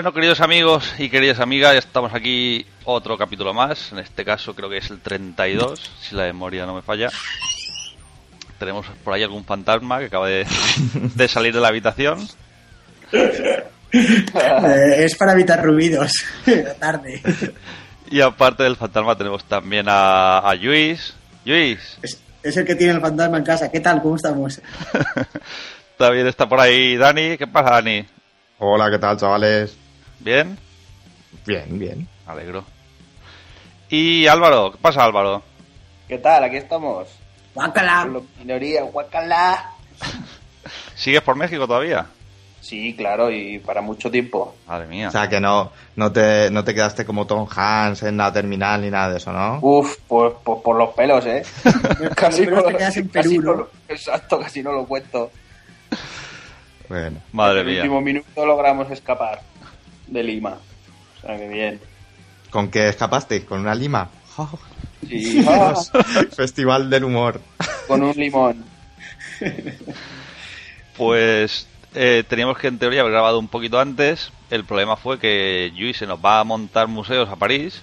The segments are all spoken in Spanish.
Bueno, queridos amigos y queridas amigas, ya estamos aquí otro capítulo más. En este caso creo que es el 32, si la memoria no me falla. Tenemos por ahí algún fantasma que acaba de, de salir de la habitación. Eh, es para evitar ruidos. La tarde. Y aparte del fantasma tenemos también a, a Luis. Luis, Es, es el que tiene el fantasma en casa. ¿Qué tal? ¿Cómo estamos? también está por ahí Dani. ¿Qué pasa, Dani? Hola, ¿qué tal, chavales? ¿Bien? Bien, bien. Alegro. Y Álvaro, ¿qué pasa, Álvaro? ¿Qué tal? Aquí estamos. Los minoría, guacala. ¿Sigues por México todavía? Sí, claro, y para mucho tiempo. Madre mía. O sea, que no, no, te, no te quedaste como Tom Hanks en la terminal ni nada de eso, ¿no? Uf, pues, pues por los pelos, ¿eh? casi Pero te quedas en casi Perú, no ¿no? lo- exacto, casi no lo cuento. Bueno. Madre en el mía. último minuto logramos escapar de Lima. O sea, que bien. ¿Con qué escapaste? ¿Con una lima? Oh, Sí, Festival del humor. con un limón. Pues eh, teníamos que en teoría haber grabado un poquito antes. El problema fue que Luis se nos va a montar museos a París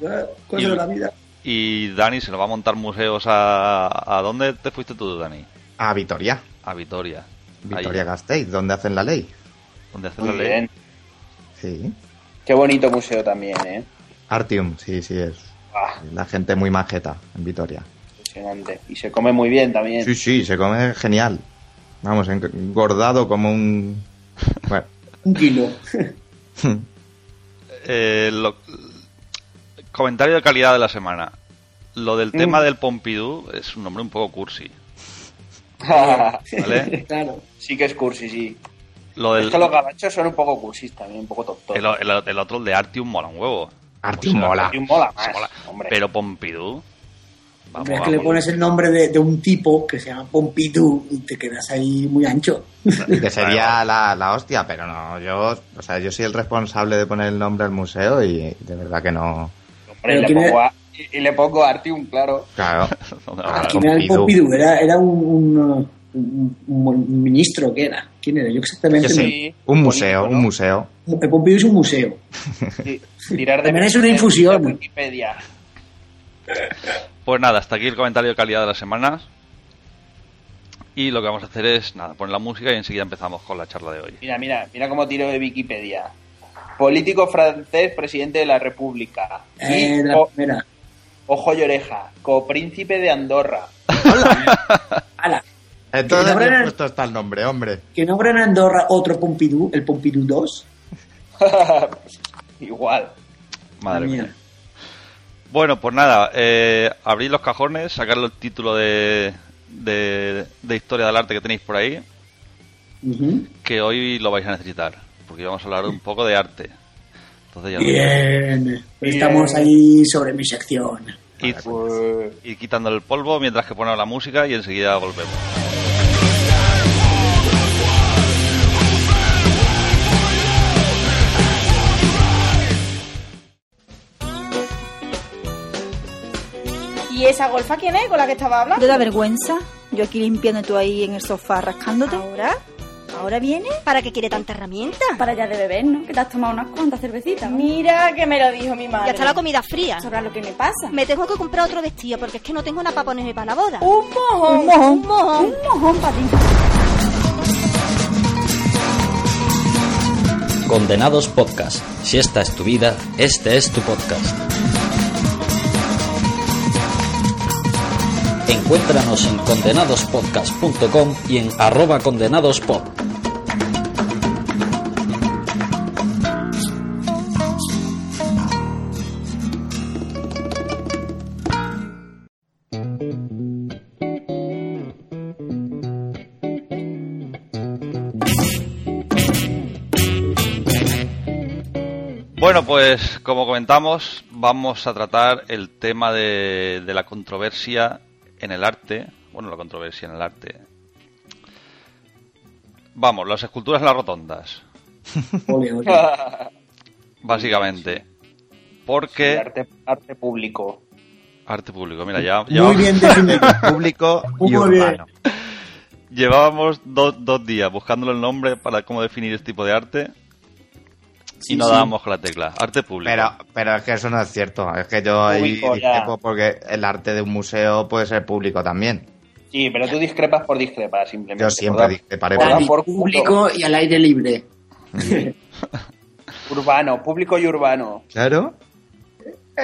Eh, Cosa Y- de la vida. y Dani se nos va a montar museos a... ¿A dónde te fuiste tú, Dani? A Vitoria. A Vitoria. Vitoria Gasteiz, donde hacen la ley. donde hacen Muy la ley. Sí. Qué bonito museo también, ¿eh? Artium, sí, sí, es. Ah, La gente muy majeta en Vitoria. impresionante. Y se come muy bien también. Sí, sí, se come genial. Vamos, engordado como un... Bueno, Un kilo. Eh, lo- Comentario de calidad de la semana. Lo del tema del Pompidou es un nombre un poco cursi. ¿Vale? claro. sí que es cursi, sí. Lo del, Es que los gabachos son un poco cursis también, un poco tontos. el, el- el otro, el de Artium, mola un huevo. Artium O sea, mola. Un mola más, mola. hombre. Pero Pompidou. Vamos, es que le pones el nombre de, de un tipo que se llama Pompidou y te quedas ahí muy ancho. Que sería la, la hostia, pero no, yo, o sea, yo soy el responsable de poner el nombre al museo y de verdad que no. Hombre, y, le Pero ¿quién pongo a- y- y le pongo Artium, claro. Claro. ¿Quién era el Pompidou. Pompidou? Era, era un, un, un- un ministro, ¿qué era? ¿Quién era? Yo exactamente Yo no- sé, Sí, un bonito, museo, ¿no? un museo. El Pompidou es un museo. Sí, Tirar de También es una infusión. Wikipedia. Pues nada, hasta aquí el comentario de calidad de la semana. Y lo que vamos a hacer es, nada, poner la música y enseguida empezamos con la charla de hoy. Mira, mira, mira cómo tiro de Wikipedia. Político francés, presidente de la República. Y, Eh, la o- primera. ojo y oreja, copríncipe de Andorra. Ala, Entonces, no bien habrá- puesto está el nombre, hombre. que nombra en Andorra otro Pompidou, el Pompidou 2. Igual. Madre Mía. mía. Bueno, pues nada, eh, abrid los cajones, sacad el título de, de, de historia del arte que tenéis por ahí, Ujú. que hoy lo vais a necesitar, porque vamos a hablar un poco de arte. Entonces ya Bien. Estamos ahí sobre mi sección. id, Pues, id quitando el polvo mientras que ponemos la música y enseguida volvemos. ¿Y esa golfa quién es con la que estaba hablando? ¿Te da vergüenza? Yo aquí limpiando tú ahí en el sofá rascándote. ¿Ahora? ¿Ahora viene? ¿Para qué quiere tanta herramienta? Para ya de beber, ¿no? Que te has tomado unas cuantas cervecitas. ¿no? Mira que me lo dijo mi madre. Ya está la comida fría. Sabrás lo que me pasa. Me tengo que comprar otro vestido porque es que no tengo nada para ponerme para la boda. Un mojón. Un mojón. Un mojón. Un mojón para ti. Condenados Podcast. Si esta es tu vida, este es tu podcast. Encuéntranos en condenadospodcast.com y en arroba condenadospod. Bueno, pues como comentamos, vamos a tratar el tema de, de la controversia en el arte. Bueno, la controversia en el arte. Vamos, las esculturas en las rotondas, básicamente. Porque... arte, arte público. Arte público, mira, ya, Muy ya bien definido. Público y Muy bien. urbano. llevábamos dos, dos días buscándole el nombre para cómo definir este tipo de arte. Y no dábamos con la tecla. Arte público. Pero, pero es que eso no es cierto. Es que yo ahí discrepo porque el arte de un museo puede ser público también. Sí, pero tú discrepas por discrepar, simplemente. Yo siempre discreparé por por público y al aire libre. Urbano, público y urbano. Claro.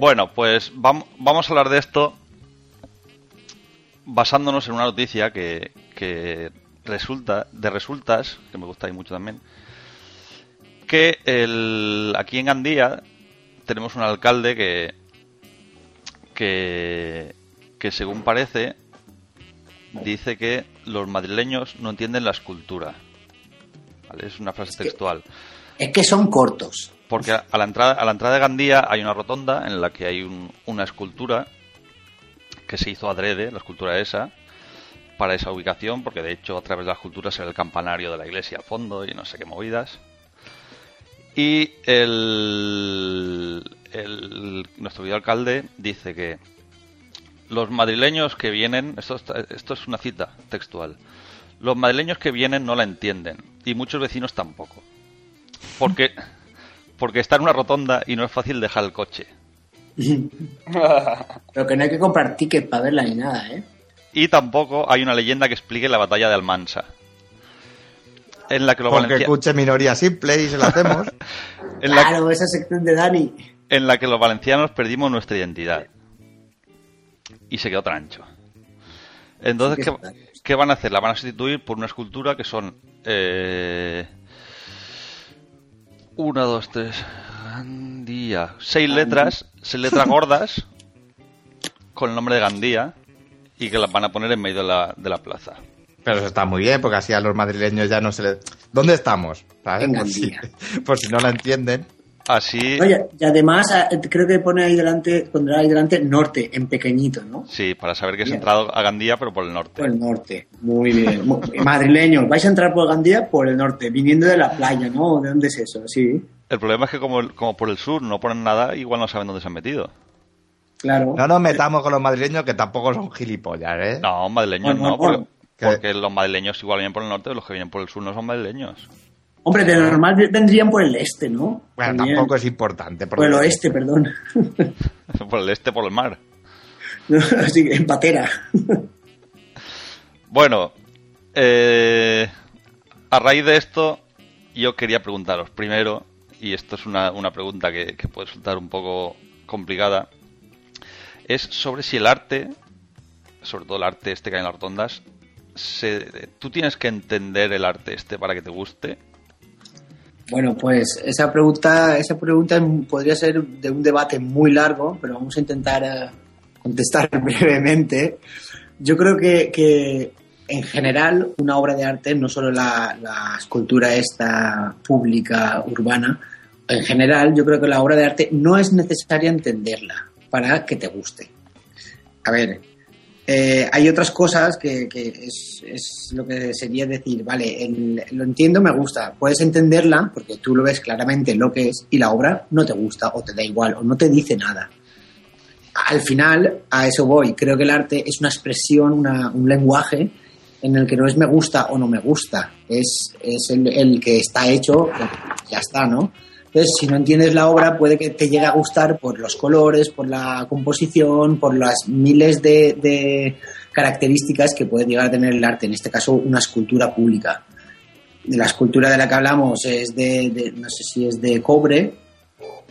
Bueno, pues vam- vamos a hablar de esto basándonos en una noticia que, que resulta, de resultas, que me gusta ahí mucho también, que el, aquí en Gandía tenemos un alcalde que, que, que según parece dice que los madrileños no entienden la escultura. ¿Vale? Es una frase textual. Es que son cortos. Porque a a la entrada, a la entrada de Gandía hay una rotonda en la que hay un- una escultura que se hizo adrede, la escultura esa, para esa ubicación, porque de hecho a través de la escultura se ve el campanario de la iglesia al fondo y no sé qué movidas. Y el, el- nuestro querido alcalde dice que los madrileños que vienen, esto, está- esto es una cita textual, los madrileños que vienen no la entienden y muchos vecinos tampoco. Porque, porque está en una rotonda y no es fácil dejar el coche. Pero que no hay que comprar tickets para verla ni nada, ¿eh? Y tampoco hay una leyenda que explique la batalla de Almansa. En la que los, Porque escuche minoría simple y se lo hacemos. en la- Claro, esa sección de Dani. en la que los valencianos perdimos nuestra identidad. Y se quedó trancho. Entonces, Sí ¿qué, qué van a hacer? La van a sustituir por una escultura que son... Eh, una, dos, tres... Gandía. Seis letras, seis letras gordas con el nombre de Gandía y que las van a poner en medio de la, de la plaza. Pero eso está muy bien, porque así a los madrileños ya no se les... ¿Dónde estamos? Por si, Gandía. por si no la entienden. Así... Oye, y además eh, creo que pone ahí delante, pondrá ahí delante norte, en pequeñito, ¿no? Sí, para saber que has Bien. entrado a Gandía, pero por el norte. Por el norte. Muy bien. Madrileños, vais a entrar por Gandía por el norte, viniendo de la playa, ¿no? ¿De dónde es eso? Sí, El problema es que como, como por el sur no ponen nada, igual no saben dónde se han metido. claro. No nos metamos con los madrileños que tampoco son gilipollas, ¿eh? No, madrileños No, porque. ¿Qué? porque los madrileños igual vienen por el norte, los que vienen por el sur no son madrileños. Hombre, de normal vendrían por el este, ¿no? Bueno, También. tampoco es importante. Por el oeste, perdón. por el este, por el mar. Así que en patera. Bueno, eh, a raíz de esto, yo quería preguntaros primero, y esto es una, una pregunta que, que puede resultar un poco complicada, es sobre si el arte, sobre todo el arte este que hay en las rotondas, tú tienes que entender el arte este para que te guste. Bueno, pues esa pregunta, esa pregunta podría ser de un debate muy largo, pero vamos a intentar eh, contestar brevemente. Yo creo que, que, en general una obra de arte, no solo la, la, escultura esta pública, urbana, en general yo creo que la obra de arte no es necesaria entenderla para que te guste. A ver, eh, hay otras cosas que, que es, es, lo que sería decir, vale, el, lo entiendo, me gusta, puedes entenderla porque tú lo ves claramente lo que es y la obra no te gusta o te da igual o no te dice nada. Al final, a eso voy, creo que el arte es una expresión, una, un lenguaje en el que no es me gusta o no me gusta, es, es el, el que está hecho, ya está, ¿no? Entonces, si no entiendes la obra, puede que te llegue a gustar por los colores, por la composición, por las miles de, características que puede llegar a tener el arte, en este caso una escultura pública. La escultura de la que hablamos es de, de no sé si es de cobre,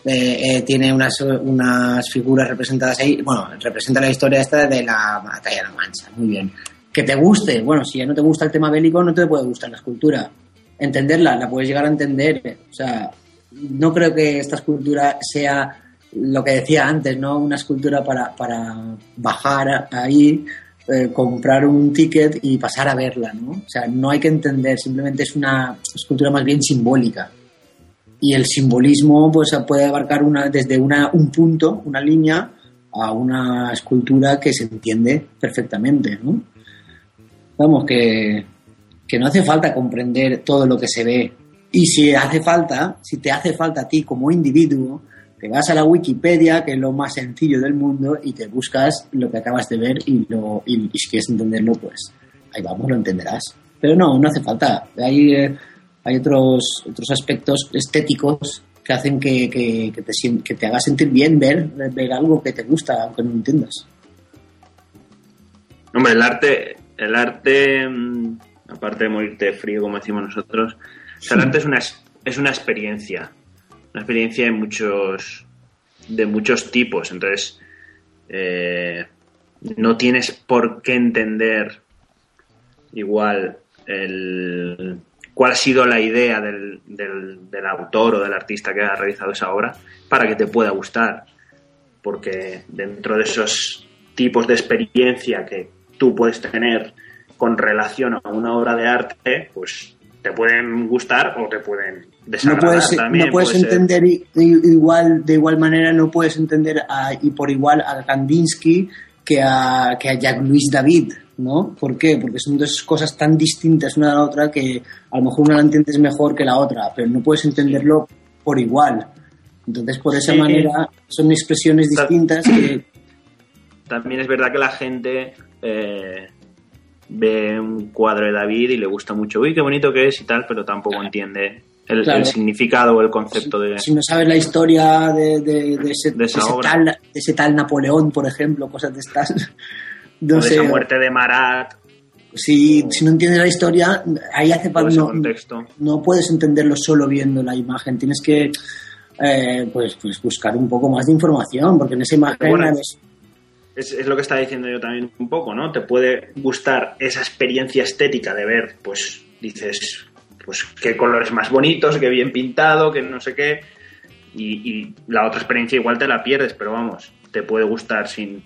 eh, eh, tiene unas, unas figuras representadas ahí, bueno, representa la historia esta de la batalla de la Mancha, muy bien. Que te guste, bueno, si ya no te gusta el tema bélico, no te puede gustar la escultura. Entenderla, la puedes llegar a entender, o sea, no creo que esta escultura sea lo que decía antes, ¿no? Una escultura para, para bajar ahí, eh, comprar un ticket y pasar a verla, ¿no? O sea, no hay que entender, simplemente es una escultura más bien simbólica. Y el simbolismo pues puede abarcar una, desde una, un punto, una línea, a una escultura que se entiende perfectamente, ¿no? Vamos, que, que no hace falta comprender todo lo que se ve y si hace falta, si te hace falta a ti como individuo, te vas a la Wikipedia, que es lo más sencillo del mundo, y te buscas lo que acabas de ver y, lo, y, si quieres entenderlo, pues ahí vamos, lo entenderás. Pero no, no hace falta. Hay, eh, hay otros, otros aspectos estéticos que hacen que, que, que te, que te haga sentir bien ver, ver algo que te gusta, aunque no entiendas. Hombre, el arte, el arte, mm, aparte de morirte frío, como decimos nosotros, arte es una, es una experiencia. Una experiencia de muchos, de muchos tipos. Entonces, eh, no tienes por qué entender igual el, cuál ha sido la idea del, del, del autor o del artista que ha realizado esa obra para que te pueda gustar. Porque dentro de esos tipos de experiencia que tú puedes tener con relación a una obra de arte, pues te pueden gustar o te pueden No desagradar puedes, también. no puedes puede entender i- igual, de igual manera, no puedes entender a- y por igual a Kandinsky que a, que a Jacques-Louis David, ¿no? ¿Por qué? Porque son dos cosas tan distintas una de la otra que a lo mejor una la entiendes mejor que la otra, pero no puedes entenderlo por igual. Entonces, por esa Sí. manera, son expresiones distintas que También es verdad que la gente eh, ve un cuadro de David y le gusta mucho, uy, qué bonito que es y tal, pero tampoco entiende el, Claro. el significado o el concepto de... si no sabes la historia de, de- de ese, esa ese obra. tal, ese tal Napoleón, por ejemplo, cosas de estas, o no de sé, esa muerte de Marat, si, si no entiendes la historia, ahí hace falta no, no puedes entenderlo solo viendo la imagen, tienes que eh, pues, pues buscar un poco más de información, porque en esa imagen Bueno, Es, es lo que estaba diciendo yo también un poco, ¿no? Te puede gustar esa experiencia estética de ver, pues dices, pues qué colores más bonitos, qué bien pintado, que no sé qué, y, y la otra experiencia igual te la pierdes, pero vamos, te puede gustar sin,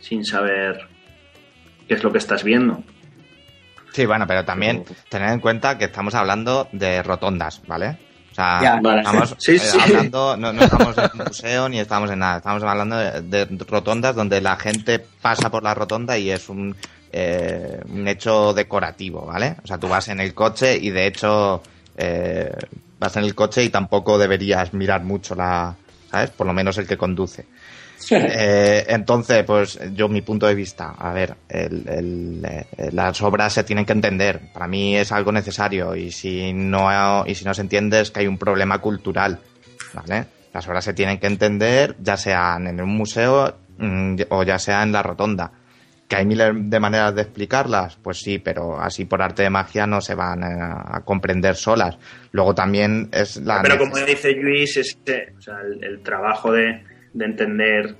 sin saber qué es lo que estás viendo. Sí, bueno, pero también tener en cuenta que estamos hablando de rotondas, ¿vale? O sea, Ya, vale. estamos Sí, eh, hablando, no, no estamos en un museo ni estamos en nada, estamos hablando de, de rotondas donde la gente pasa por la rotonda y es un, eh, un hecho decorativo, ¿vale? O sea, tú vas en el coche y de hecho eh, vas en el coche y tampoco deberías mirar mucho la, ¿sabes? Por lo menos el que conduce. Eh, entonces, pues yo mi punto de vista, a ver, el- el, eh, las obras se tienen que entender. Para mí es algo necesario y si no y si no se entiende es que hay un problema cultural, ¿vale? Las obras se tienen que entender, ya sean en un museo mm, o ya sea en la rotonda. ¿Que hay miles de maneras de explicarlas? Pues sí, pero así por arte de magia no se van eh, a, comprender solas. Luego también es la... Pero como dice Luis, este, o sea, el, el trabajo de, de entender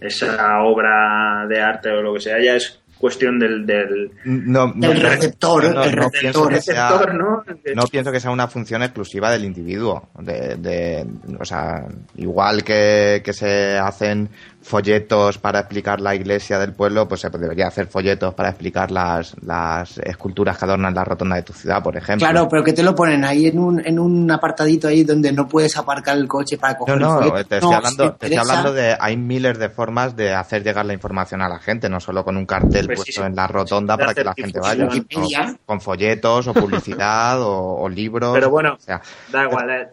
esa obra de arte o lo que sea ya es cuestión del, del, No, no, receptor, no, el no pienso receptor. que sea- receptor, ¿no? no pienso que sea una función exclusiva del individuo. De, de- o sea, igual que, que se hacen folletos para explicar la iglesia del pueblo, pues se debería hacer folletos para explicar las, las esculturas que adornan la rotonda de tu ciudad, por ejemplo. Claro, pero que te lo ponen ahí en un, en un apartadito ahí donde no puedes aparcar el coche para No, coger no, el folleto. te estoy, No, hablando, si te estoy hablando de. Hay miles de formas de hacer llegar la información a la gente, no solo con un cartel Pues puesto sí. en la rotonda para que la gente vaya. Con folletos, o publicidad, o, o libros. Pero bueno, o sea, da igual. eh.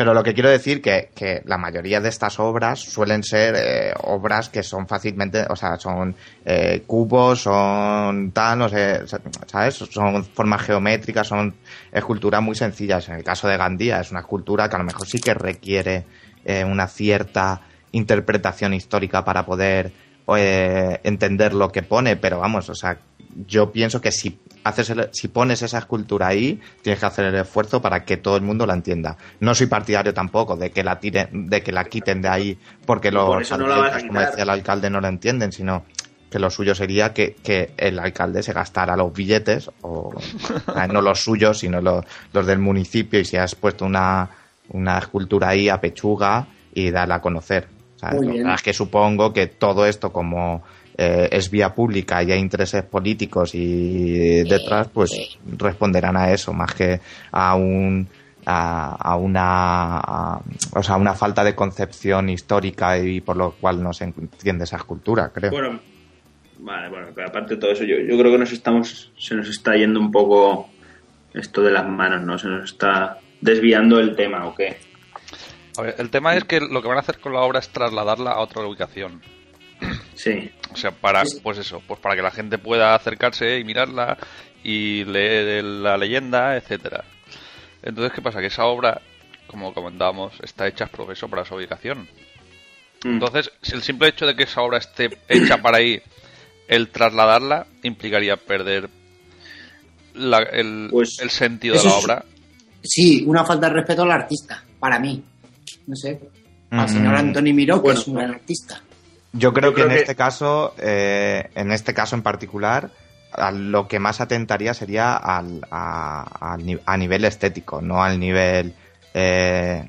Pero lo que quiero decir que, que la mayoría de estas obras suelen ser eh, obras que son fácilmente, o sea, son eh, cubos, son tal, no ¿sabes? Son formas geométricas, son esculturas muy sencillas. En el caso de Gandía es una escultura que a lo mejor sí que requiere eh, una cierta interpretación histórica para poder eh, entender lo que pone, pero vamos, o sea, yo pienso que si haces el- si pones esa escultura ahí, tienes que hacer el esfuerzo para que todo el mundo la entienda. No soy partidario tampoco de que la tiren, de que la quiten de ahí porque los Por no como decía el alcalde, no la entienden, sino que lo suyo sería que, que el alcalde se gastara los billetes, o, no los suyos, sino los, los del municipio, y si has puesto una, una escultura ahí a pechuga y darla a conocer. ¿sabes? Muy Lo que es que supongo que todo esto, como eh, es vía pública y hay intereses políticos y detrás, pues responderán a eso, más que a un a, a una a- o sea, una falta de concepción histórica y por lo cual no se entiende esa escultura, creo. Bueno, vale, bueno, pero aparte de todo eso, yo, yo creo que nos estamos, se nos está yendo un poco esto de las manos, ¿no? Se nos está desviando el tema, ¿o qué? A ver, el tema es que lo que van a hacer con la obra es trasladarla a otra ubicación. Sí. O sea, para, pues eso, pues para que la gente pueda acercarse y mirarla y leer la leyenda, etcétera. Entonces, ¿qué pasa? Que esa obra, como comentábamos, está hecha es profeso para su ubicación. Mm. Entonces, si el simple hecho de que esa obra esté hecha para ahí, el trasladarla implicaría perder la- el, Pues, el sentido de la es- obra. Sí, una falta de respeto al artista, para mí. No sé. Al Mm. señor Anthony Miró, que Bueno. es un gran artista. Yo creo Yo que en que- este caso, eh, en este caso en particular, a lo que más atentaría sería al, a, al ni- a nivel estético, no al nivel eh,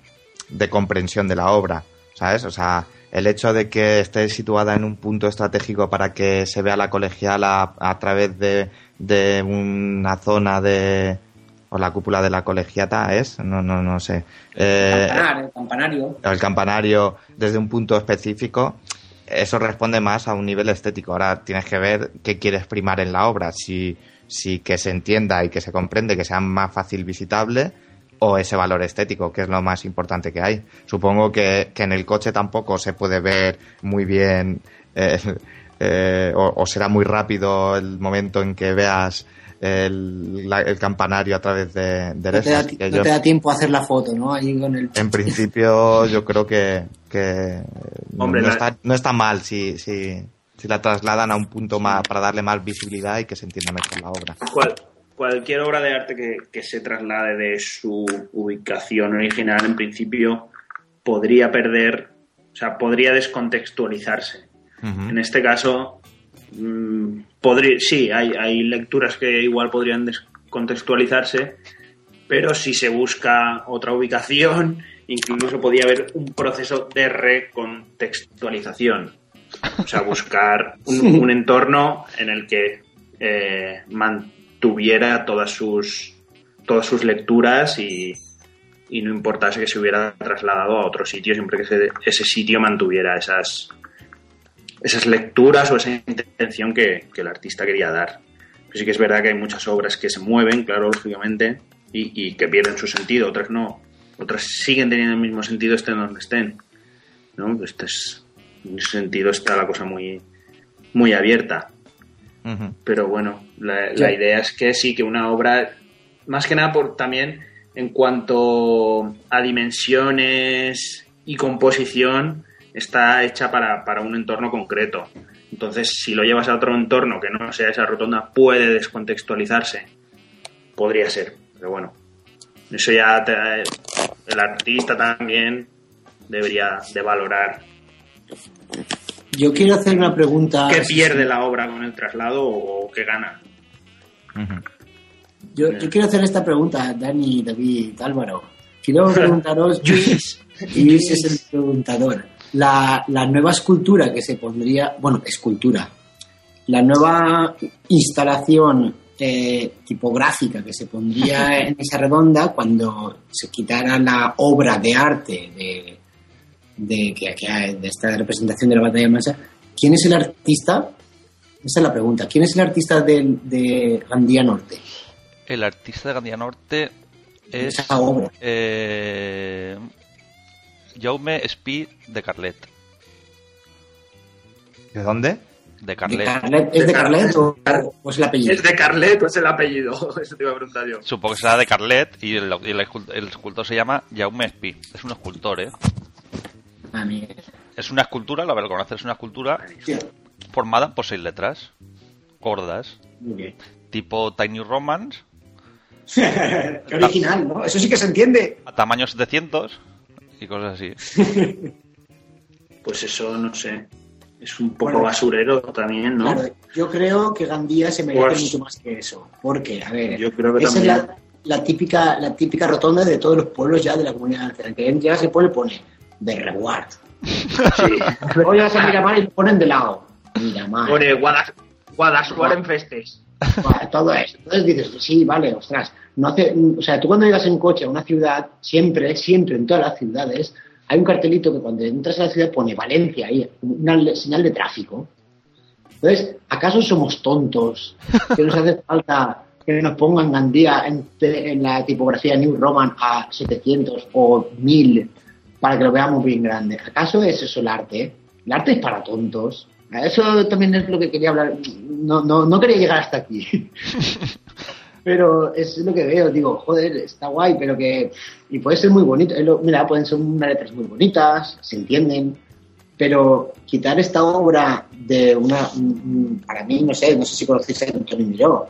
de comprensión de la obra, ¿sabes? O sea, el hecho de que esté situada en un punto estratégico para que se vea la colegiala a, través de, de una zona de o la cúpula de la colegiata es, no, no, no sé. Eh, Campanar, el campanario. el campanario desde un punto específico, eso responde más a un nivel estético. Ahora tienes que ver qué quieres primar en la obra, si, si que se entienda y que se comprende, que sea más fácil visitable o ese valor estético, que es lo más importante que hay. Supongo que, que en el coche tampoco se puede ver muy bien eh, eh, o, o será muy rápido el momento en que veas el, la- el campanario a través de, de No da, te da tiempo a hacer la foto, ¿no? Ahí con el... en principio, yo creo que, que Hombre, no, la- está, no está mal si, si, si la trasladan a un punto más para darle más visibilidad y que se entienda mejor la obra. Cual- cualquier obra de arte que, que se traslade de su ubicación original, en principio, podría perder, o sea, podría descontextualizarse. En este caso, mm, podría, sí, hay, hay lecturas que igual podrían descontextualizarse, pero si se busca otra ubicación, incluso podría haber un proceso de recontextualización. O sea, buscar un, un entorno en el que eh, mantuviera todas sus, todas sus lecturas y, y no importase que se hubiera trasladado a otro sitio, siempre que ese, ese sitio mantuviera esas, esas lecturas o esa intención que, que el artista quería dar. Pero sí que es verdad que hay muchas obras que se mueven, claro, lógicamente, y, y que pierden su sentido, otras no. Otras siguen teniendo el mismo sentido estén donde estén. ¿no? Este es, en ese sentido está la cosa muy, muy abierta. Pero bueno, la, la idea es que sí, que una obra, más que nada por también en cuanto a dimensiones y composición, está hecha para, para un entorno concreto. Entonces, si lo llevas a otro entorno que no sea esa rotonda, puede descontextualizarse. Podría ser, pero bueno. Eso ya te- el artista también debería de valorar Yo quiero hacer una pregunta... qué pierde la obra con el traslado o qué gana. Yo, yo quiero hacer esta pregunta, Dani, David, Álvaro. Quiero preguntaros... Luis. Luis es el preguntador. La, la nueva escultura que se pondría... Bueno, escultura. La nueva instalación eh, tipográfica que se pondría en esa redonda cuando se quitara la obra de arte de, de, que, que hay- de esta representación de la batalla de masa, ¿quién es el artista? Esa es la pregunta. ¿Quién es el artista de Gandía Norte? El artista de Gandía Norte es Esa obra. eh, Jaume Espí de Carlet. ¿De dónde? De ¿De Carlet. Carlet? ¿Es de De Carlet o, Carlet. o es el apellido? ¿Es de Carlet o es el apellido? Eso te iba a preguntar yo. Supongo que será de Carlet y el, y el escul- el escultor se llama Jaume Espí. Es un escultor, ¿eh? Ah. Es una escultura, la verdad, conocer es una escultura formada por seis letras gordas, tipo Tiny Romance, Qué original, ¿no? Eso sí que se entiende. a tamaño 700 y cosas así. Pues eso, no sé. Es un poco Bueno. basurero también, ¿no? Claro, yo creo que Gandía se merece Pues- mucho más que eso. Porque, a ver, Yo creo que esa es la, la típica, la típica rotonda de todos los pueblos ya de la comunidad valenciana. Que ya se pone, pone de reward. Sí. Luego llegas a Miramar y ponen de lado. Miramar. Pone Guadas- Guadassuar en festes. Bueno, todo eso. Entonces dices, sí, vale, ostras. No hace, o sea, tú cuando llegas en coche a una ciudad, siempre, siempre en todas las ciudades, hay un cartelito que cuando entras a la ciudad pone Valencia ahí, una señal de tráfico. Entonces, ¿acaso somos tontos? Que nos hace falta que nos pongan Gandía en, en la tipografía New Roman a 700 o 1000 para que lo veamos bien grande. ¿Acaso es eso el arte? El arte es para tontos. Eso también es lo que quería hablar. No, no, no quería llegar hasta aquí. Pero es lo que veo, digo, joder, está guay, pero que. Y puede ser muy bonito. Mira, pueden ser unas letras muy bonitas, se entienden, pero quitar esta obra de una. mm, Para mí, no sé, no sé si conocéis a Antonio Miró,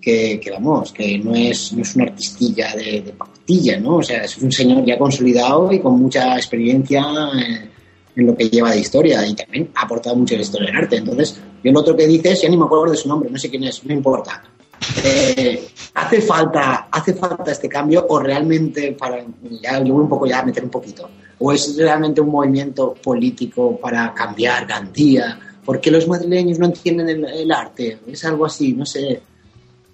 que, que vamos, que no es, no es una artistilla de, de pastilla, ¿no? O sea, es un señor ya consolidado y con mucha experiencia en, en lo que lleva de historia y también ha aportado mucho a la historia del arte. Entonces, yo lo otro que dices, ya ni me acuerdo de su nombre, no sé quién es, no importa. Eh, ¿Hace falta hace falta este cambio o realmente para ya voy un poco ya a meter un poquito o es realmente un movimiento político para cambiar Gandía? ¿Por qué los madrileños no entienden el, arte? Es algo así, no sé.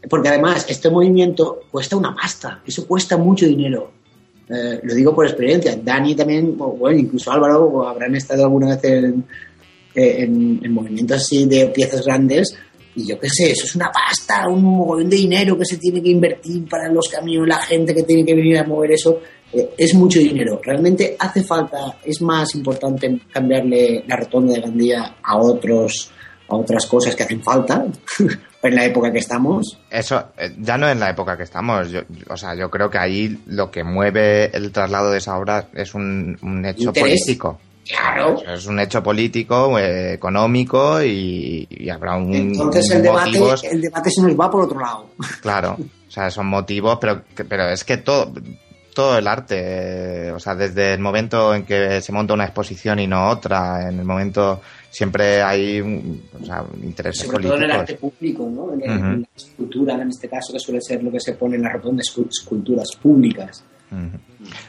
Porque además este movimiento cuesta una pasta, eso cuesta mucho dinero. Eh, lo digo por experiencia. Dani también, bueno, incluso Álvaro, habrán estado alguna vez en, en, en movimientos así de piezas grandes. Y yo qué sé, eso es una pasta, un mogollón de dinero que se tiene que invertir para los camiones, la gente que tiene que venir a mover eso. Eh, es mucho dinero. Realmente hace falta, es más importante cambiarle la rotonda de Gandía a otros a otras cosas que hacen falta en la época que estamos. Eso, eh, ya no en la época que estamos. Yo, o sea, yo creo que ahí lo que mueve el traslado de esa obra es un, un hecho Interés. político. Claro. Es un hecho político, eh, económico y, y habrá un Entonces el debate, el debate se nos va por otro lado. claro. O sea, son motivos, pero, que- pero es que todo, todo el arte, eh, o sea, desde el momento en que se monta una exposición y no otra, en el momento siempre hay un- o sea, intereses Sobre todo en el políticos. arte público, ¿no? En, la escultura, en este caso, que suele ser lo que se pone en la rotonda, escu- esculturas públicas.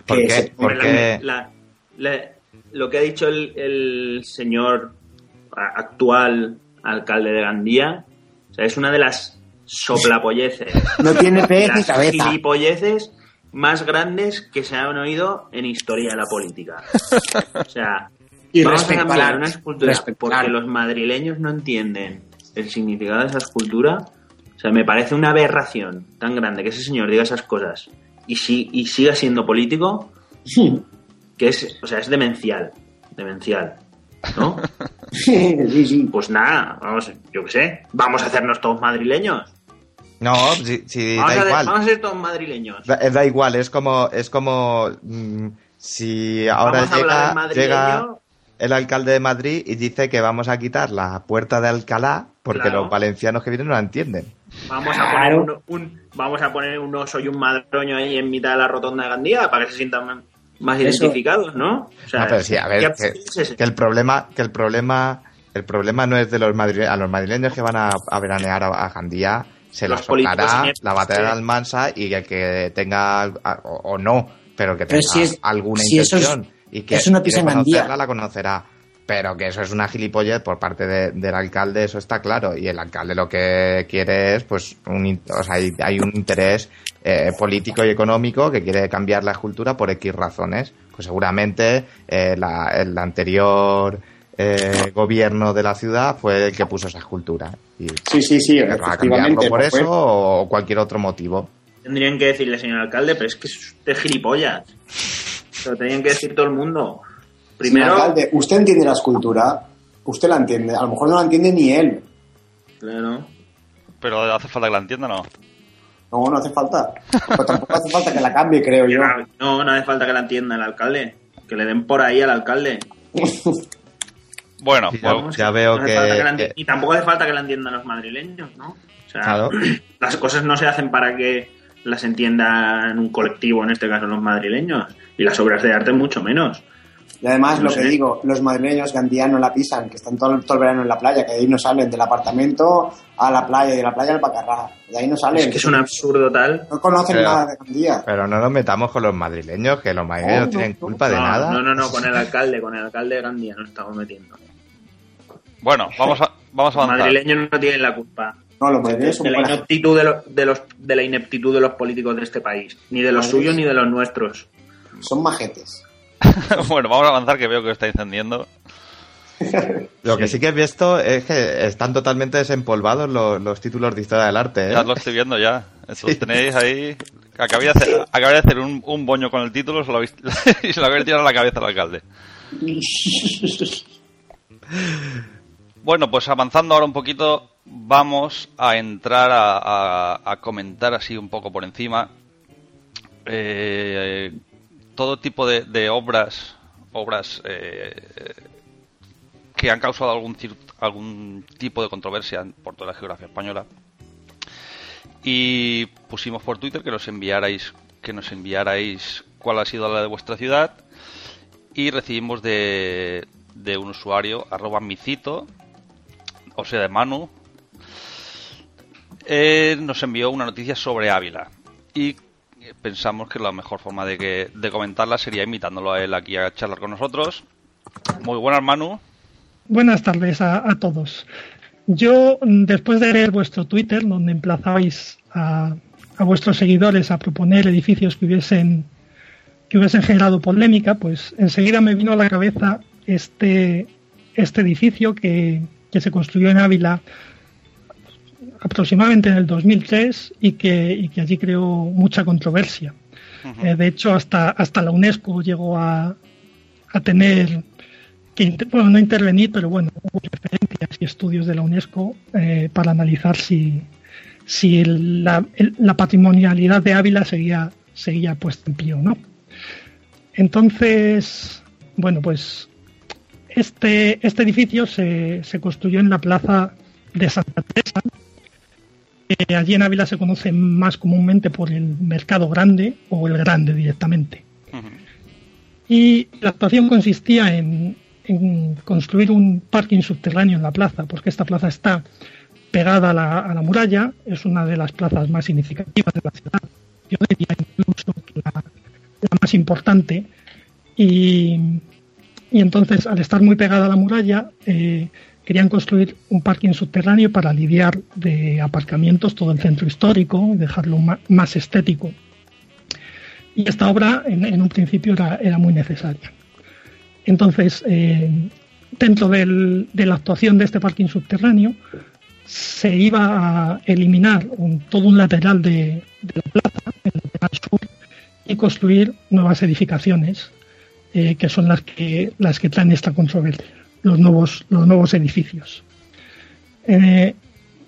¿Por qué? se- ¿Por Hombre, qué? la- la- la- lo que ha dicho el, el señor actual alcalde de Gandía, o sea, es una de las soplapolleces, No tiene pez ni las cabeza. gilipolleces más grandes que se han oído en historia de la política. O sea, Y vamos a cambiar una escultura porque los madrileños no entienden el significado de esa escultura. O sea, me parece una aberración tan grande que ese señor diga esas cosas y, si, y siga siendo político que es, o sea, es demencial, demencial, ¿no? sí, sí. Pues nada, vamos, yo qué sé, vamos a hacernos todos madrileños. No, si, si Vamos, da a, igual. vamos a ser todos madrileños. Da, eh, da igual, es como, es como mm, si ahora Vamos a hablar llega, llega el alcalde de Madrid y dice que vamos a quitar la puerta de Alcalá porque Claro. los valencianos que vienen no la entienden. Vamos a poner un, un- vamos a poner un oso y un madroño ahí en mitad de la rotonda de Gandía para que se sientan más- Eso. identificados, ¿no? O sea, no, pero sí, a ver, ¿qué que, es que el problema, que el problema, el problema no es de los madrileños, a los madrileños que van a, a veranear a, a Gandía se Los les ineptos, la batalla de. Almansa y el que tenga, o, o no, pero que Pero tenga si es- alguna si eso es- intención y que eso no pisa en Gandía. conocerla, la conocerá. Pero que eso es una gilipollez por parte de- del alcalde, eso está claro. Y el alcalde lo que quiere es, pues, un, o sea, hay, hay un interés eh, político y económico que quiere cambiar la escultura por X razones. Pues seguramente eh, la- el anterior eh, gobierno de la ciudad fue el que puso esa escultura. Y Sí, sí, sí, va a cambiarlo efectivamente. por no eso o cualquier otro motivo. Tendrían que decirle, señor alcalde, pero es que es usted gilipollas. Lo tenían que decir todo el mundo. Primero, alcalde, usted entiende la escultura, usted la entiende, a lo mejor no la entiende ni él. claro. Pero hace falta que la entiendan o no. No, no hace falta. Pues tampoco hace falta que la cambie, creo yo. No, no hace falta que la entienda el alcalde. Que le den por ahí al alcalde. Bueno, Sí, pues, ya- ya veo No hace falta que- la enti- que- Y tampoco hace falta que la entiendan los madrileños, ¿no? O sea, Claro. las cosas no se hacen para que las entiendan un colectivo, en este caso los madrileños. Y las obras de arte mucho menos. Y además, No lo sé. que digo, los madrileños Gandía no la pisan, que están todo, todo el verano en la playa, que de ahí no salen del apartamento a la playa y de la playa al Pacarrá. De ahí no salen. Es que es un absurdo tal. No conocen Pero- nada de Gandía. Pero no nos metamos con los madrileños, que los madrileños No, no tienen no, culpa de nada. No, no, no, con el alcalde, con el alcalde de Gandía nos estamos metiendo. bueno, vamos a, vamos a Los avanzar. madrileños no tienen la culpa. No, los madrileños son de la ineptitud de, los, de, los, de la ineptitud de los políticos de este país. Ni de los suyos ni de los nuestros. son majetes. bueno, vamos a avanzar que veo que está encendiendo. Lo que sí que he visto es que están totalmente desempolvados los, los títulos de historia del arte. ¿eh? Ya lo estoy viendo ya. Entonces tenéis ahí... Acabé de hacer, acabé de hacer un, un boño con el título se lo habéis- y se lo habéis tirado a la cabeza al alcalde. Bueno, pues avanzando ahora un poquito, vamos a entrar a, a- a comentar así un poco por encima eh, todo tipo de, de obras, obras eh, que han causado algún, algún tipo de controversia por toda la geografía española. Y pusimos por Twitter que nos enviarais, que nos enviarais cuál ha sido la de vuestra ciudad y recibimos de, de un usuario, arroba micito, o sea, de Manu, eh, nos envió una noticia sobre Ávila. Y pensamos que la mejor forma de, que, de comentarla sería invitándolo a él aquí a charlar con nosotros. Muy buenas, Manu. Buenas tardes a, a todos. Yo, después de leer vuestro Twitter, donde emplazabais a, a vuestros seguidores a proponer edificios que hubiesen, que hubiesen generado polémica, pues enseguida me vino a la cabeza este, este edificio que, que se construyó en Ávila aproximadamente en el 2003 y que, y que allí creó mucha controversia. Eh, de hecho, hasta, hasta la UNESCO llegó a, a tener que, bueno, no intervenir, pero bueno, hubo referencias y estudios de la UNESCO eh, para analizar si, si el- la, el- la patrimonialidad de Ávila seguía, seguía puesta en pie o no. Entonces, bueno, pues este, este edificio se, se construyó en la plaza de Santa Teresa. Que allí en Ávila se conoce más comúnmente por el Mercado Grande o el Grande directamente. Y la actuación consistía en, en construir un parking subterráneo en la plaza, porque esta plaza está pegada a la, a la muralla, es una de las plazas más significativas de la ciudad. Yo diría incluso que la, la más importante. Y, y entonces, al estar muy pegada a la muralla, eh, querían construir un parking subterráneo para lidiar de aparcamientos todo el centro histórico y dejarlo más estético. Y esta obra en, un principio era, muy necesaria. Entonces, eh, dentro de la actuación de este parking subterráneo, se iba a eliminar todo un lateral de, de la plaza, el lateral sur, y construir nuevas edificaciones, eh, que son las que, las que traen esta controversia, los nuevos, los nuevos edificios. Eh,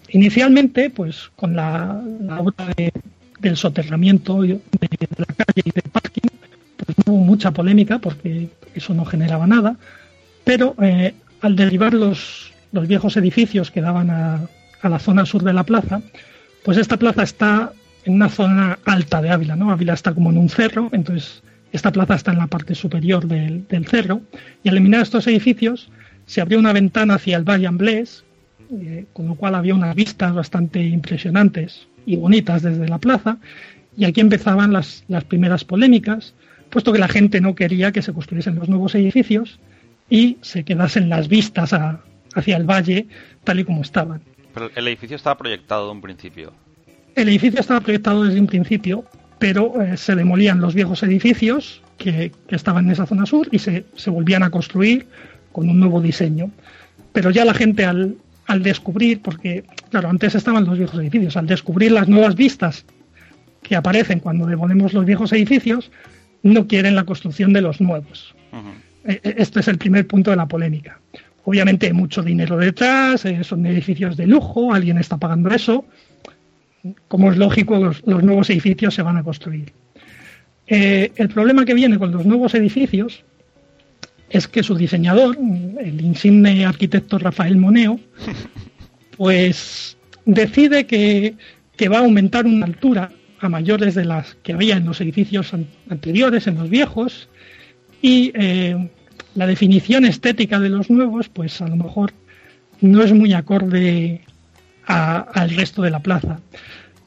inicialmente, pues con la, la obra de- del soterramiento de, la calle y del parking, pues hubo mucha polémica porque eso no generaba nada, pero eh, al derribar los, los viejos edificios que daban a, a la zona sur de la plaza, pues esta plaza está en una zona alta de Ávila, ¿no? Ávila está como en un cerro, entonces esta plaza está en la parte superior del, del cerro, y al eliminar estos edificios se abrió una ventana hacia el Valle Amblés, eh, con lo cual había unas vistas bastante impresionantes y bonitas desde la plaza, y aquí empezaban las, las primeras polémicas, puesto que la gente no quería que se construyesen los nuevos edificios y se quedasen las vistas a- hacia el valle tal y como estaban. Pero el edificio estaba proyectado de un principio. El edificio estaba proyectado desde un principio, pero eh, se demolían los viejos edificios que, que estaban en esa zona sur y se, se volvían a construir con un nuevo diseño. Pero ya la gente al, al descubrir, porque claro, antes estaban los viejos edificios, al descubrir las nuevas vistas que aparecen cuando demolemos los viejos edificios, no quieren la construcción de los nuevos. Eh, Este es el primer punto de la polémica. Obviamente hay mucho dinero detrás, eh, son edificios de lujo, alguien está pagando eso. Como es lógico, los, los nuevos edificios se van a construir. Eh, el problema que viene con los nuevos edificios es que su diseñador, el insigne arquitecto Rafael Moneo, pues decide que, que va a aumentar una altura a mayores de las que había en los edificios an- anteriores, en los viejos, y eh, la definición estética de los nuevos, pues a lo mejor no es muy acorde al resto de la plaza.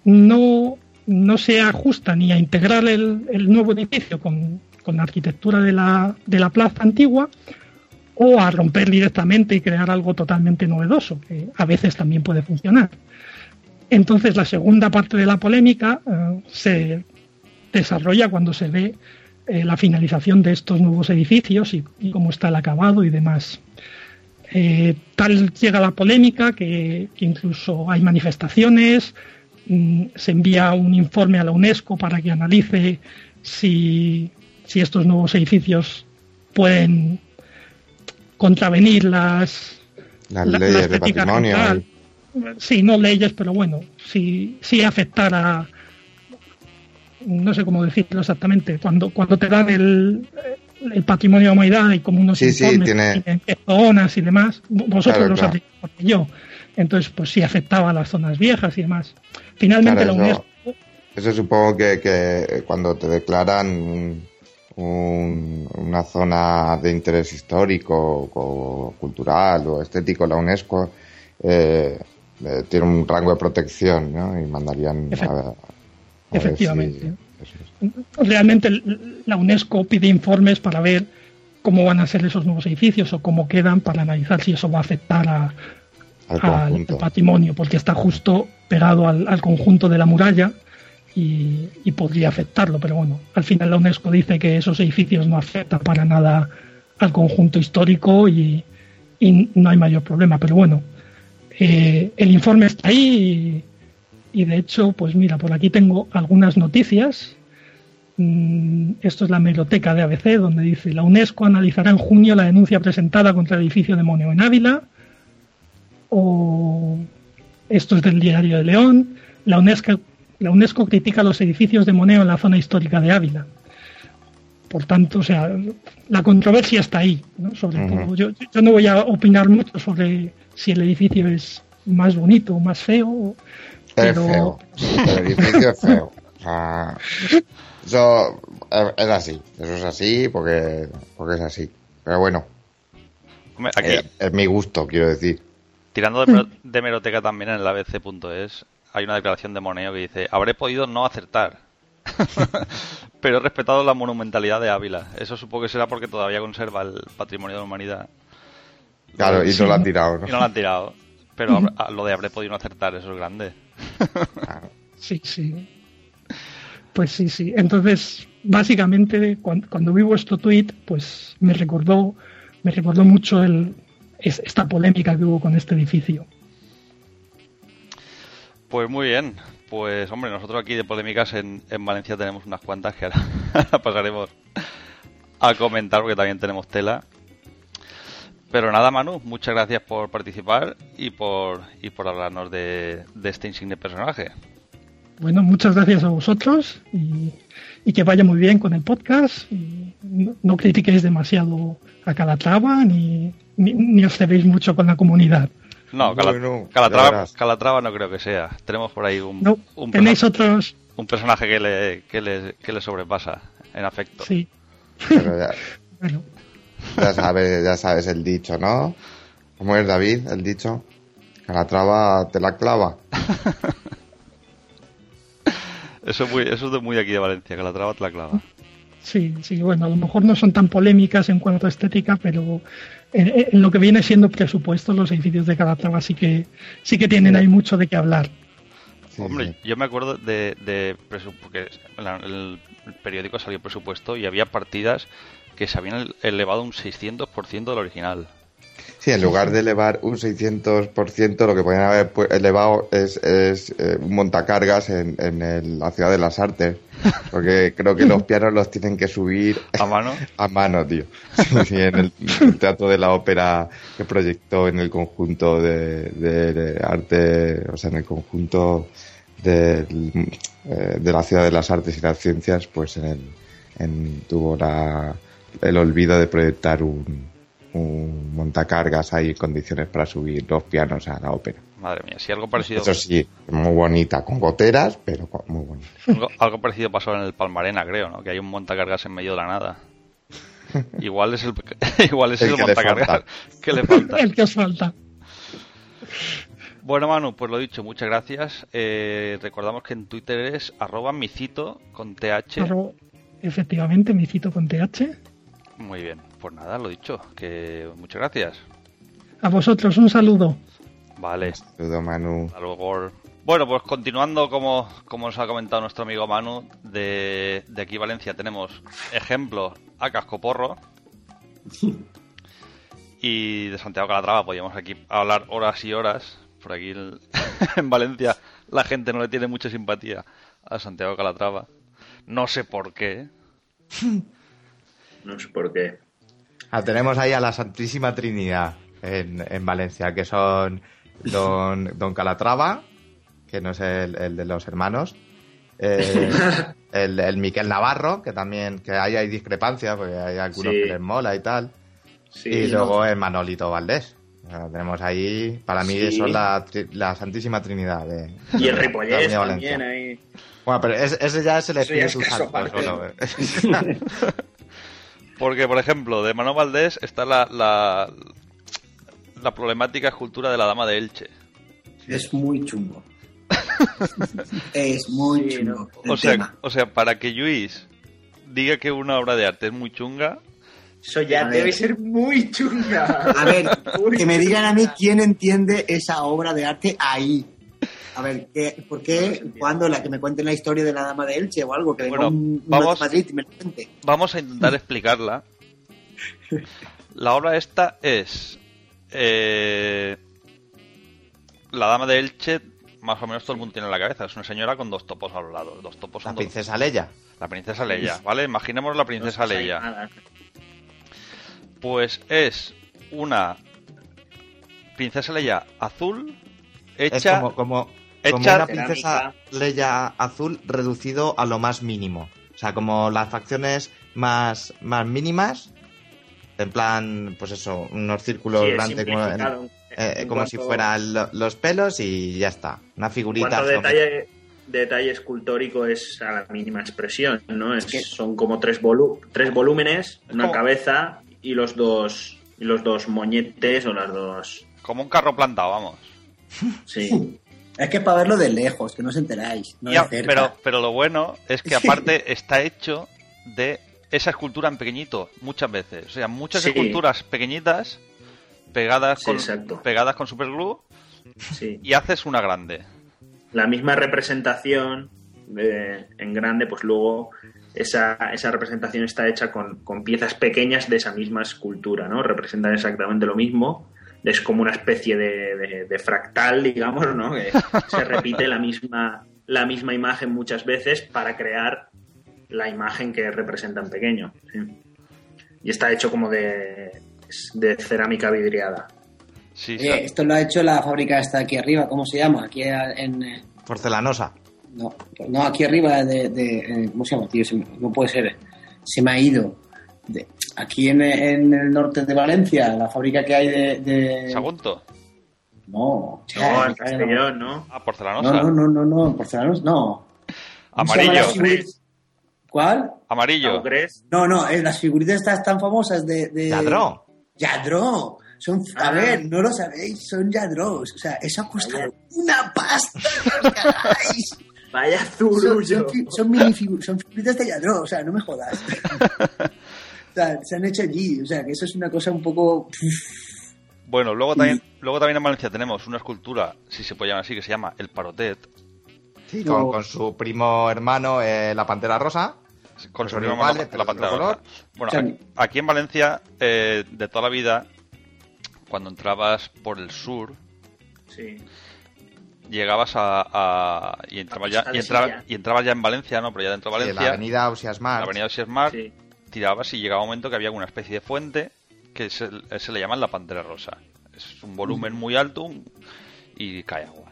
No, no se ajusta ni a integrar el, el nuevo edificio con, con la arquitectura de la, de la plaza antigua o a romper directamente y crear algo totalmente novedoso, que a veces también puede funcionar. Entonces la segunda parte de la polémica eh, se desarrolla cuando se ve eh, la finalización de estos nuevos edificios y, cómo está el acabado y demás. Eh, tal llega la polémica que, que incluso hay manifestaciones, mm, se envía un informe a la UNESCO para que analice si, si estos nuevos edificios pueden contravenir las, Las la- la leyes de patrimonio. Sí, no leyes, pero bueno, si, si afectara, no sé cómo decirlo exactamente, cuando, cuando te dan el, el patrimonio de la humanidad hay como unos Sí, sí, informes tiene- en qué zonas y demás, vosotros Claro, lo claro. sabréis mejor que yo. Entonces, pues sí afectaba a las zonas viejas y demás. Finalmente Claro, la UNESCO Eso supongo que, que cuando te declaran un- un- una zona de interés histórico o cultural o estético, la UNESCO eh, eh, tiene un rango de protección ¿no? y mandarían a, Efect- a ver Efectivamente. si- eso es. realmente la UNESCO pide informes para ver cómo van a ser esos nuevos edificios o cómo quedan para analizar si eso va a afectar a- Al patrimonio, porque está justo pegado al, al conjunto de la muralla y, y podría afectarlo, pero bueno, al final la UNESCO dice que esos edificios no afectan para nada al conjunto histórico y, no hay mayor problema, pero bueno, eh, el informe está ahí y, y de hecho, pues mira, por aquí tengo algunas noticias. Mm, Esto es la hemeroteca de ABC, donde dice la UNESCO analizará en junio la denuncia presentada contra el edificio de Moneo en Ávila. O esto es del Diario de León. La UNESCO, la UNESCO critica los edificios de Moneo en la zona histórica de Ávila. Por tanto, o sea, la controversia está ahí, ¿no? Sobre todo. Yo, yo no voy a opinar mucho sobre si el edificio es más bonito o más feo. Es Pero, feo. El edificio es feo. O sea, eso es, es así. Eso es así porque, porque es así. Pero bueno, aquí, eh, es mi gusto, quiero decir. tirando de, mero- de hemeroteca también en el abc.es, hay una declaración de Moneo que dice: Habré podido no acertar, pero he respetado la monumentalidad de Ávila. Eso supongo que será porque todavía conserva el patrimonio de la humanidad. Claro, y no lo han tirado, ¿no? Y no lo han tirado. Pero lo de habré podido no acertar, eso es grande. Sí, sí. Pues sí, sí. Entonces, básicamente, cuando, cuando vi vuestro tweet, pues me recordó, me recordó mucho el, es- esta polémica que hubo con este edificio. Pues muy bien. Pues hombre, nosotros aquí de polémicas en, en Valencia tenemos unas cuantas que ahora, pasaremos a comentar porque también tenemos tela. Pero nada, Manu, muchas gracias por participar y por, y por hablarnos de, de este insigne personaje. Bueno, muchas gracias a vosotros y, que vaya muy bien con el podcast. No critiquéis demasiado a Calatrava ni, ni, ni os cebéis mucho con la comunidad. No, Cala- Bueno, ya Calatrava. Calatrava no creo que sea. Tenemos por ahí un, No, un, tenéis otros, un personaje que le, que, le, que le sobrepasa en afecto. sí, Pero ya, bueno, ya sabes, ya sabes el dicho, ¿no? ¿Cómo es David, el dicho? Que la traba te la clava. Eso, es muy, eso es de muy aquí de Valencia, Calatrava te la clava. Sí, sí, bueno, a lo mejor no son tan polémicas en cuanto a estética, pero en, en lo que viene siendo presupuesto, los edificios de Calatrava sí que sí que tienen ahí mucho de qué hablar. Sí, Hombre, sí. yo me acuerdo de, porque la- el, periódico salió presupuesto y había partidas que se habían elevado un 600% del original. Sí, en lugar de elevar un 600%, lo que podrían haber pu- elevado es, es eh, un montacargas en, en el- la ciudad de las artes. Porque creo que los pianos los tienen que subir A mano. a mano, tío. Sí, en el, el teatro de la ópera que proyectó en el conjunto de, de- de arte, o sea, en el conjunto del, eh, de la ciudad de las artes y las ciencias, pues en el- en- tuvo la, el olvido de proyectar un, un montacargas ahí en condiciones para subir los pianos a la ópera. Madre mía, si algo parecido, Eso sí, muy bonita, con goteras, pero muy bonita. algo, algo parecido pasó en el Palmarena, creo, ¿no? Que hay un montacargas en medio de la nada. Igual es el, igual es El el, que le montacargas que le falta. El que os falta. Bueno, Manu, pues lo dicho, muchas gracias. Eh, recordamos que en Twitter es arroba micito con th. Arro- efectivamente, me cito con TH. Muy bien, pues nada, lo dicho, que muchas gracias. A vosotros un saludo. Vale, Saludo, Manu. hasta luego. Bueno, pues continuando, como, como nos ha comentado nuestro amigo Manu, de, de aquí Valencia tenemos ejemplo a Cascoporro. Y de Santiago Calatrava podríamos aquí hablar horas y horas. Por aquí el- en Valencia la gente no le tiene mucha simpatía a Santiago Calatrava. No sé por qué. No sé por qué. Ah, tenemos ahí a la Santísima Trinidad. en, en Valencia, que son Don, don Calatrava, que no es el, el de los hermanos, eh, el, el Miquel Navarro, que también, que ahí hay discrepancias, porque hay algunos Sí. que les mola y tal, Sí, y no. luego el Manolito Valdés. O sea, tenemos ahí, para mí Sí. son la, la santísima trinidad. De, Y el Ripollés también ahí. Bueno, pero ese, ese ya es el Eso ya es espíritu caso santo. eh. Porque, por ejemplo, de Manuel Valdés está la, la, la problemática escultura de la Dama de Elche. Es muy chungo. es muy chungo. el O sea, tema. o sea, para que Luis diga que una obra de arte es muy chunga, Eso ya ver. debe ser muy chunga. A ver, que me digan a mí quién entiende esa obra de arte ahí. A ver, ¿qué, ¿por qué? ¿Cuándo? La que me cuenten la historia de la dama de Elche o algo, que venga Bueno, un, uno vamos- de Madrid y me lo cuente. vamos a intentar explicarla. La obra esta es eh, la Dama de Elche, más o menos todo el mundo tiene en la cabeza. Es una señora con dos topos a los lados. Dos topos La dos- princesa Leia. La princesa Leia, ¿vale? Imaginemos la princesa No Leia. Pues es una princesa Leia azul hecha como, como, como hecha- una princesa Leia azul reducido a lo más mínimo. O sea, como las facciones más, más mínimas, en plan, pues eso, unos círculos Sí, grandes como, en- eh, En como cuanto- si fueran lo- los pelos y ya está. Una figurita. Detalle, detalle escultórico es a la mínima expresión, ¿no? Es, son como tres, volu- tres volúmenes, una como- cabeza y los dos y los dos moñetes o las dos. como un carro plantado, vamos. Sí. Es que para verlo de lejos, que no os enteráis. No de cerca. pero, pero lo bueno es que aparte está hecho de esa escultura en pequeñito, muchas veces. O sea, muchas Sí. esculturas pequeñitas pegadas Sí, con, pegadas con superglue Sí. y haces una grande. La misma representación de- en grande, pues luego esa, esa representación está hecha con, con piezas pequeñas de esa misma escultura, ¿no? Representan exactamente lo mismo. Es como una especie de, de- de fractal, digamos, ¿no? Que se repite la misma, la misma imagen muchas veces para crear la imagen que representa en pequeño. sí. Y está hecho como de, de cerámica vidriada. Sí, Oye, esto lo ha hecho la fábrica esta aquí arriba, ¿cómo se llama? Aquí en... eh, Porcelanosa. No, no aquí arriba de... de- eh, ¿Cómo se llama, tío? No puede ser. Se me ha ido. De- aquí en, en el norte de Valencia, la fábrica que hay de... de- Sagunto. No, No, en. Castellón, ¿no? Ah, porcelanosa. No, no, no, no, no, porcelanos, no. ¿Cómo se llaman Amarillo. ¿Cuál? Amarillo. No, no, eh, las figuritas estas tan famosas de... de... Yadró. Yadró. Son, a Ah. ver, no lo sabéis, son yadros. O sea, eso ha costado una pasta. Vaya son, zurullo. son, son minifigu- son figuritas de yadró, o sea, no me jodas. o sea, se han hecho allí, o sea, que eso es una cosa un poco... Bueno, luego también, luego también en Valencia tenemos una escultura, si se puede llamar así, que se llama El Parotet. Sí, No. con, su primo hermano, eh, la pantera rosa. Con su primo iguales, la, pantera rosa. color. Bueno, aquí, aquí en Valencia, eh, de toda la vida, cuando entrabas por el sur, Sí. llegabas a, a- y entrabas ya y, entraba- y entrabas ya en Valencia, no, pero ya dentro de Sí, Valencia, la avenida Ausias Mar. la avenida Osias Mar, Sí. tirabas y llegaba un momento que había una especie de fuente que se, se le llaman la pantera rosa. Es un volumen muy alto un- y cae agua.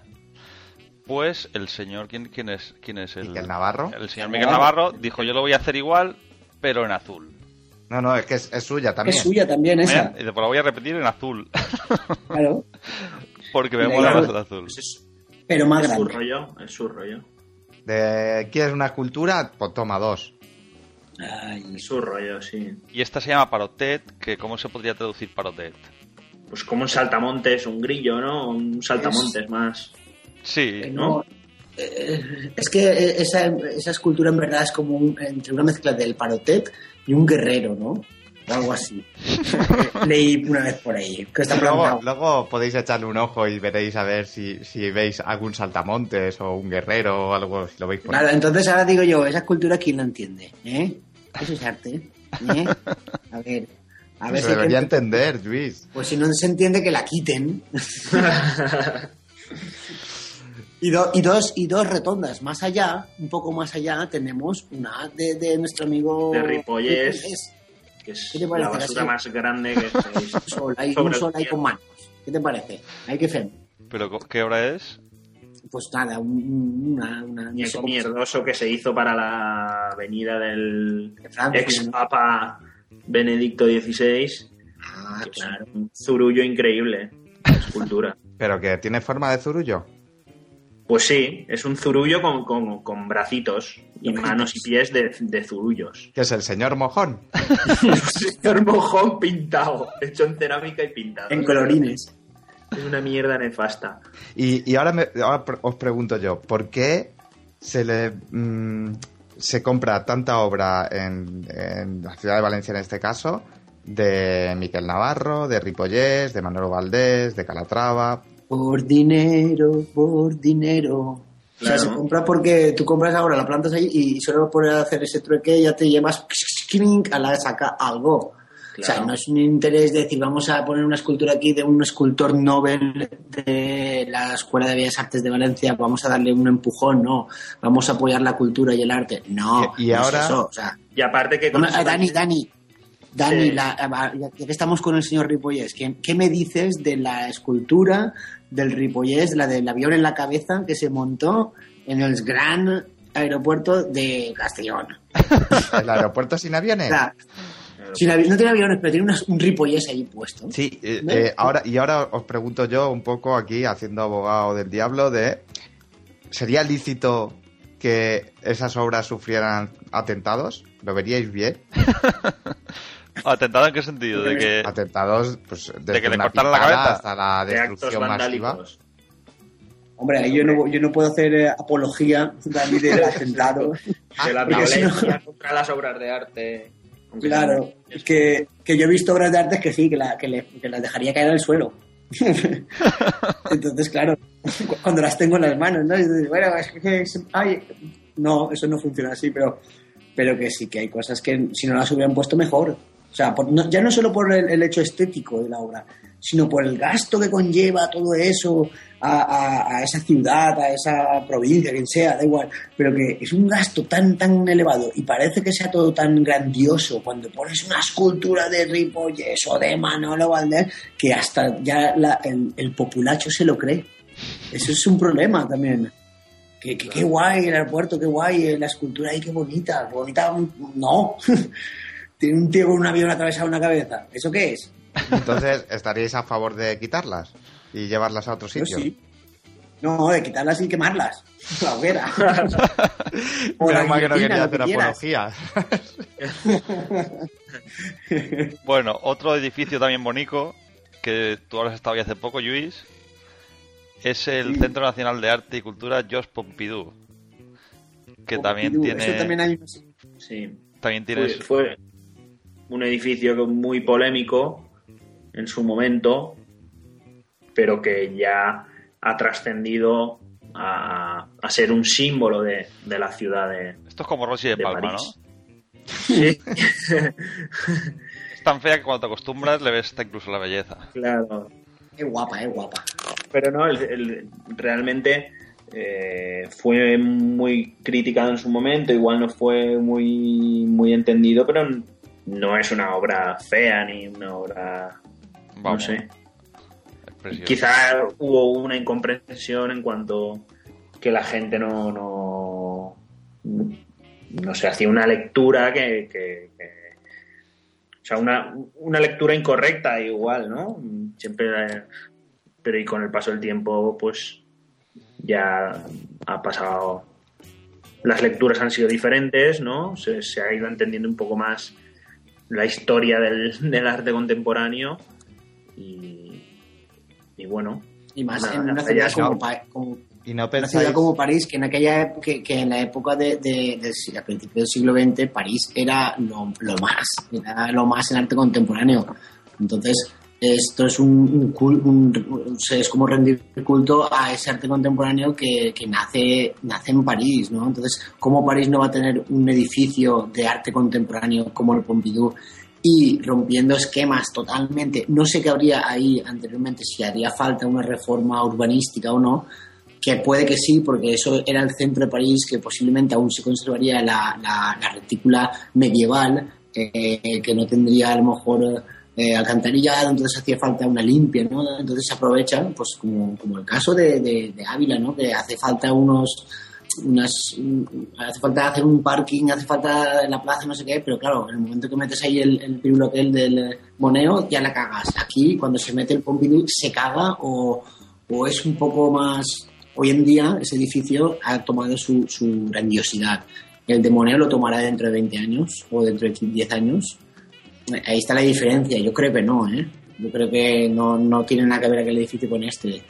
Pues el señor, ¿quién, quién es? ¿Quién es el? Miguel Navarro. El señor Miguel Navarro dijo yo lo voy a hacer igual, pero en azul. No, no, es que es, es suya también. Es suya también esa. ¿Eh? Y después la voy a repetir en azul, Claro, porque me Mira, mola más el azul. Pues es, pero más es su grande. rollo, es su rollo. De, ¿Quieres una escultura? Pues toma dos. Ay, Es su rollo, sí. Y esta se llama parotet, que ¿cómo se podría traducir parotet? Pues como un saltamontes, un grillo, ¿no? Un saltamontes más. Sí, Eh, ¿no? no, eh, es que eh, esa, esa escultura en verdad es como un- entre una mezcla del parotet y un guerrero, ¿no? O algo así. Leí una vez por ahí. Que está Luego, podéis echarle un ojo y veréis a ver si, si veis algún saltamontes o un guerrero o algo, si lo veis por ahí. Claro, entonces ahora digo yo, esa escultura quién la entiende, ¿eh? Eso es arte, ¿eh? A ver, a ver Se si debería que- entender, Luis. pues si no se entiende que la quiten. y, do- y dos y dos retondas más allá, un poco más allá, tenemos una de, de nuestro amigo De Ripollés. que es ¿Qué te parece, la basura más grande que sol, ahí, sobre un sol ahí con manos. ¿Qué te parece? Hay que hacer. ¿Pero qué hora es? Pues nada, un- una, una no sé mierdoso que se hizo para la venida del Francia, ex ¿no? papa Benedicto XVI. Ah, claro. un zurullo increíble escultura. Pero que tiene forma de zurullo. Pues sí, es un zurullo con, con- con bracitos y manos y pies de, de zurullos. Que es el señor mojón. Un señor mojón pintado, hecho en cerámica y pintado. En colorines. Es una mierda nefasta. Y, y ahora, me- ahora pre- os pregunto yo, ¿por qué se le mm, se compra tanta obra en, en la ciudad de Valencia en este caso de Miquel Navarro, de Ripollés, de Manolo Valdés, de Calatrava? Por dinero, por dinero. O sea, Claro. se compra porque tú compras ahora, la plantas ahí y solo por hacer ese trueque ya te llevas a la saca algo. O sea, Claro. no es un interés de decir, vamos a poner una escultura aquí de un escultor Nobel de la Escuela de Bellas Artes de Valencia, vamos a darle un empujón, no. Vamos a apoyar la cultura y el arte. No, Y- y no es ahora- eso, o sea, Y aparte que con Bueno, Dani, Dani, Dani, Sí. la- ya que estamos con el señor Ripollés, ¿qué, qué me dices de la escultura del Ripollés, la del avión en la cabeza que se montó en el gran aeropuerto de Castellón? ¿El aeropuerto sin O aviones? sea, sin avi- no tiene aviones, pero tiene unas- un Ripollés ahí puesto. Sí, eh, ¿No? eh, ahora, y ahora os pregunto yo un poco aquí, haciendo abogado del diablo, de ¿sería lícito que esas obras sufrieran atentados? ¿Lo veríais bien? ¿Atentado en qué sentido? De que... Atentados, pues desde que le una cortaran la cabeza. hasta la de destrucción masiva. vandálicos. Hombre, ahí yo no, yo no puedo hacer eh, apología Dani, del atentado. De la Porque si no- violencia contra las obras de arte. Claro, sean- que, que yo he visto obras de arte que sí, que, la, que, le- que las dejaría caer al suelo. Entonces, claro, cu- cuando las tengo en las manos, ¿no? Y dices, bueno, es que, es- ay, no, eso no funciona así, pero, pero que sí, que hay cosas que si no las hubieran puesto mejor. O sea, por- no- ya no solo por el, el hecho estético de la obra, sino por el gasto que conlleva todo eso a, a- a esa ciudad, a esa provincia, quien sea, da igual, pero que es un gasto tan, tan elevado y parece que sea todo tan grandioso cuando pones una escultura de Ripollés o de Manolo Valdés que hasta ya la- el, el populacho se lo cree. Eso es un problema también. Que, que- qué guay el aeropuerto, qué guay la escultura ahí, qué bonita. Bonita, no. Tiene un tío con un avión atravesado en la cabeza. ¿Eso qué es? Entonces, ¿estaríais a favor de quitarlas y llevarlas a otro Yo sitio? sí. No, de quitarlas y quemarlas. La hoguera. Mal que no quería hacer que apología. Bueno, otro edificio también bonito, que tú has estado ahí hace poco, Luis, es el Centro Nacional de Arte y Cultura Jos Pompidou. Que también tiene... Eso también hay Sí. También tiene... Fue, fue un edificio que- muy polémico en su momento, pero que ya ha trascendido a, a ser un símbolo de, de la ciudad de, Esto es como Rosy de, de Palma, París. ¿no? Sí, Es tan fea que cuando te acostumbras le ves hasta incluso la belleza. claro. Es guapa, es guapa. Pero no, el- el- realmente eh, fue muy criticado en su momento, igual no fue muy, muy entendido, pero no es una obra fea ni una obra, Vamos, no sé. es precioso. Quizá hubo una incomprensión en cuanto que la gente no, no, no sé, hacía una lectura que, que- que- o sea, una, una lectura incorrecta igual, ¿no? Siempre, pero y con el paso del tiempo, pues ya ha pasado, las lecturas han sido diferentes, ¿no? Se, se ha ido entendiendo un poco más la historia del, del arte contemporáneo y, y bueno. Y más Nada, en una ciudad como, no. Pa- como- Y no una ciudad como París, que en aquella época, que, que en la época de, de, si- a principios del siglo XX, París era lo, lo más, era lo más en arte contemporáneo. Entonces, esto es un, un un- es como rendir culto a ese arte contemporáneo que, que nace, nace en París, ¿no? Entonces, ¿cómo París no va a tener un edificio de arte contemporáneo como el Pompidou? y rompiendo esquemas totalmente. No sé qué habría ahí anteriormente, si haría falta una reforma urbanística o no, que puede que sí, porque eso era el centro de París, que posiblemente aún se conservaría la, la- la retícula medieval, eh, que no tendría a lo mejor eh, alcantarillado, entonces hacía falta una limpia, ¿no? Entonces se aprovechan, pues como, como el caso de, de, de Ávila, ¿no? Que hace falta unos unas hace falta hacer un parking, hace falta la plaza, no sé qué, pero claro, en el momento que metes ahí el, el del moneo, ya la cagas. Aquí, cuando se mete el Pompidou, se caga o, o es un poco más... Hoy en día ese edificio ha tomado su, su grandiosidad. El de Moneo lo tomará dentro de 20 años o dentro de 10 años. Ahí está la diferencia. Yo creo que no, ¿eh? Yo creo que no, no tiene nada que ver aquel edificio con este.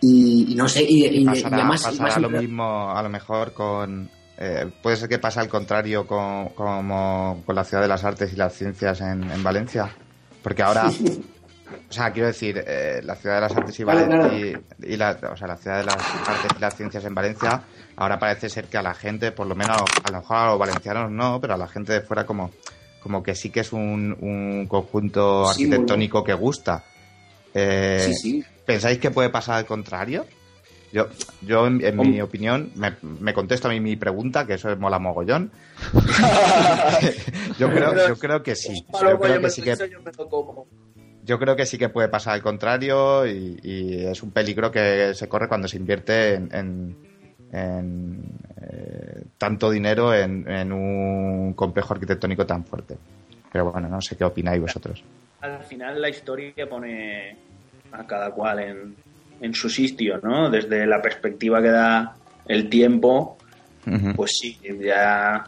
Y, y no sé, y, y- y pasará, además... pasará más lo impre- mismo a lo mejor con eh, puede ser que pase al contrario con, como con la ciudad de las artes y las ciencias en, en Valencia porque ahora o sea quiero decir eh, la ciudad de las artes y, Claro, Valen- y, y la, o sea la ciudad de las artes y las ciencias en Valencia ahora parece ser que a la gente por lo menos a lo mejor a los valencianos no pero a la gente de fuera como como que sí que es un, un conjunto Sí, arquitectónico que gusta Eh, Sí, sí. ¿Pensáis que puede pasar al contrario? Yo, yo en, en mi opinión, me, me contesto a mí mi pregunta, que eso es mola mogollón. yo, creo, yo creo que sí. Yo creo que sí que, yo creo que sí que puede pasar al contrario y, y es un peligro que se corre cuando se invierte en, en- en, eh, tanto dinero en, en un complejo arquitectónico tan fuerte. Pero bueno, no sé qué opináis vosotros. Al final la historia pone a cada cual en, en su sitio, ¿no? Desde la perspectiva que da el tiempo, pues sí, ya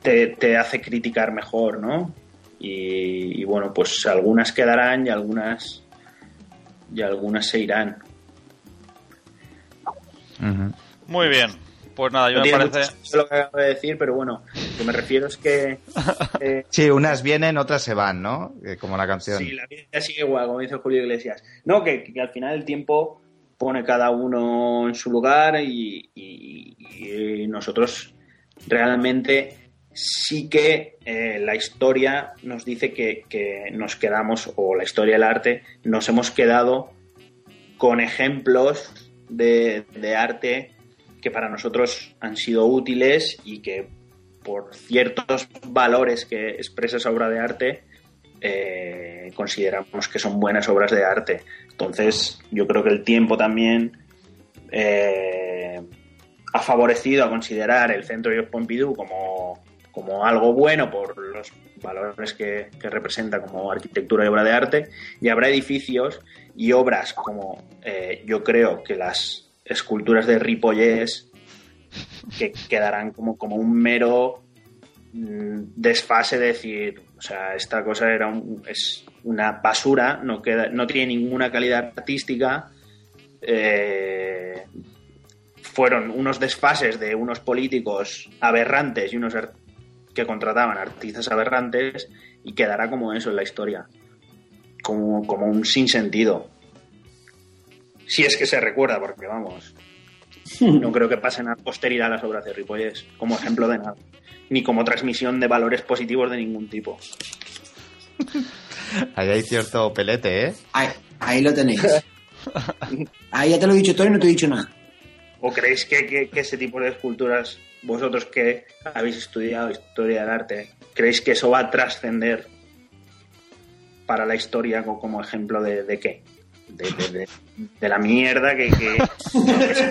te, te hace criticar mejor, ¿no? Y, y bueno, pues algunas quedarán y algunas y algunas se irán. Muy bien. Pues nada, yo No me parece. lo que acabo de decir, pero bueno, lo que me refiero es que eh, Sí, unas vienen, otras se van, ¿no? Eh, Como la canción. Sí, la vida sigue igual, como dice Julio Iglesias. No, que, que al final el tiempo pone cada uno en su lugar y, y- y nosotros realmente sí que eh, la historia nos dice que, que nos quedamos, o la historia del arte, nos hemos quedado con ejemplos de, arte que para nosotros han sido útiles y que por ciertos valores que expresa esa obra de arte eh, consideramos que son buenas obras de arte. Entonces, yo creo que el tiempo también eh, ha favorecido a considerar el Centro de Pompidou como, como algo bueno por los valores que, representa como arquitectura y obra de arte. Y habrá edificios y obras como eh, yo creo que las esculturas de Ripollés que quedarán como, como un mero mm, desfase de decir, o sea, esta cosa era un- es una basura, no, queda, no tiene ninguna calidad artística, eh, fueron unos desfases de unos políticos aberrantes y unos ar- que contrataban artistas aberrantes y quedará como eso en la historia, como, como un sinsentido. Si es que se recuerda, porque vamos, no creo que pasen a posteridad las obras de Ripollés como ejemplo de nada, ni como transmisión de valores positivos de ningún tipo. Ahí hay cierto pelete, ¿eh? Ahí, ahí lo tenéis. Ahí ya te lo he dicho todo y no te he dicho nada. ¿O creéis que, que- que ese tipo de esculturas, vosotros que habéis estudiado historia del arte, creéis que eso va a trascender para la historia co- como ejemplo de, de qué? De, de- de- de la mierda que, que, se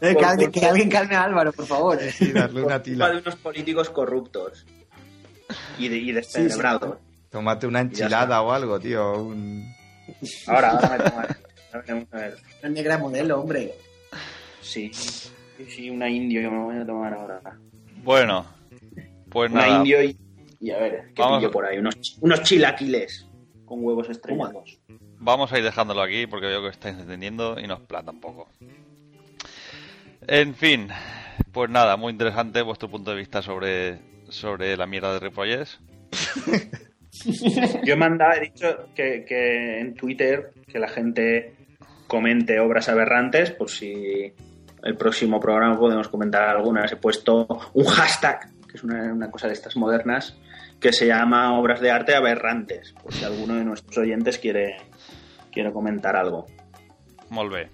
Eh, Por que, alguien, que alguien calme a Álvaro, por favor. Sí, darle una tila. de unos políticos corruptos y, de, y descerebrados. Tómate una enchilada o algo, tío. un- Ahora, ahora me tomaré. Ahora veremos a ver. Una negra modelo, hombre. Sí, sí, una indio que me voy a tomar ahora. Bueno, pues una nada. indio y, y a ver, ¿qué pillo por ahí? Unos, unos chilaquiles con huevos estrellados. Vamos a ir dejándolo aquí porque veo que estáis entendiendo y nos plata un poco. En fin, pues nada, muy interesante vuestro punto de vista sobre, sobre la mierda de Ripollés. Yo he mandado, he dicho que, que en Twitter que la gente comente obras aberrantes, por si el próximo programa podemos comentar algunas. He puesto un hashtag, que es una, una cosa de estas modernas, que se llama obras de arte aberrantes, por si alguno de nuestros oyentes quiere, quiere comentar algo. Molt bé.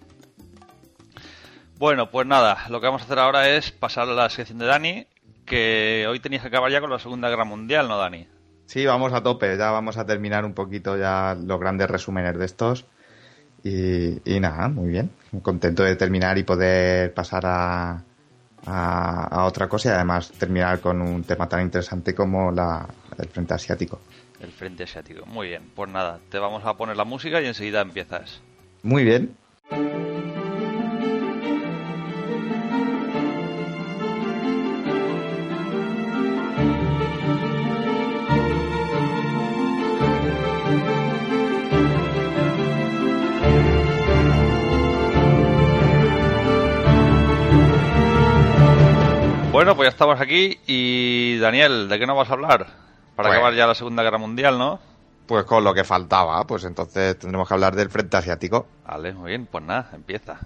Bueno, pues nada, lo que vamos a hacer ahora es pasar a la sección de Dani, que que hoy tenías que acabar ya con la Segunda Guerra Mundial, ¿no, Dani? Sí, vamos a tope, ya vamos a terminar un poquito ya los grandes resúmenes de estos. Y, y nada, muy bien. Contento de terminar y poder pasar a, a, a otra cosa y además terminar con un tema tan interesante como la, el frente asiático. El frente asiático. Muy bien, pues nada, te vamos a poner la música y enseguida empiezas. Muy bien. Bueno, pues ya estamos aquí y Daniel, ¿de qué nos vas a hablar? Para Pues- acabar ya la Segunda Guerra Mundial, ¿no? Pues con lo que faltaba, pues entonces tendremos que hablar del frente asiático. Vale, muy bien, pues nada, empieza.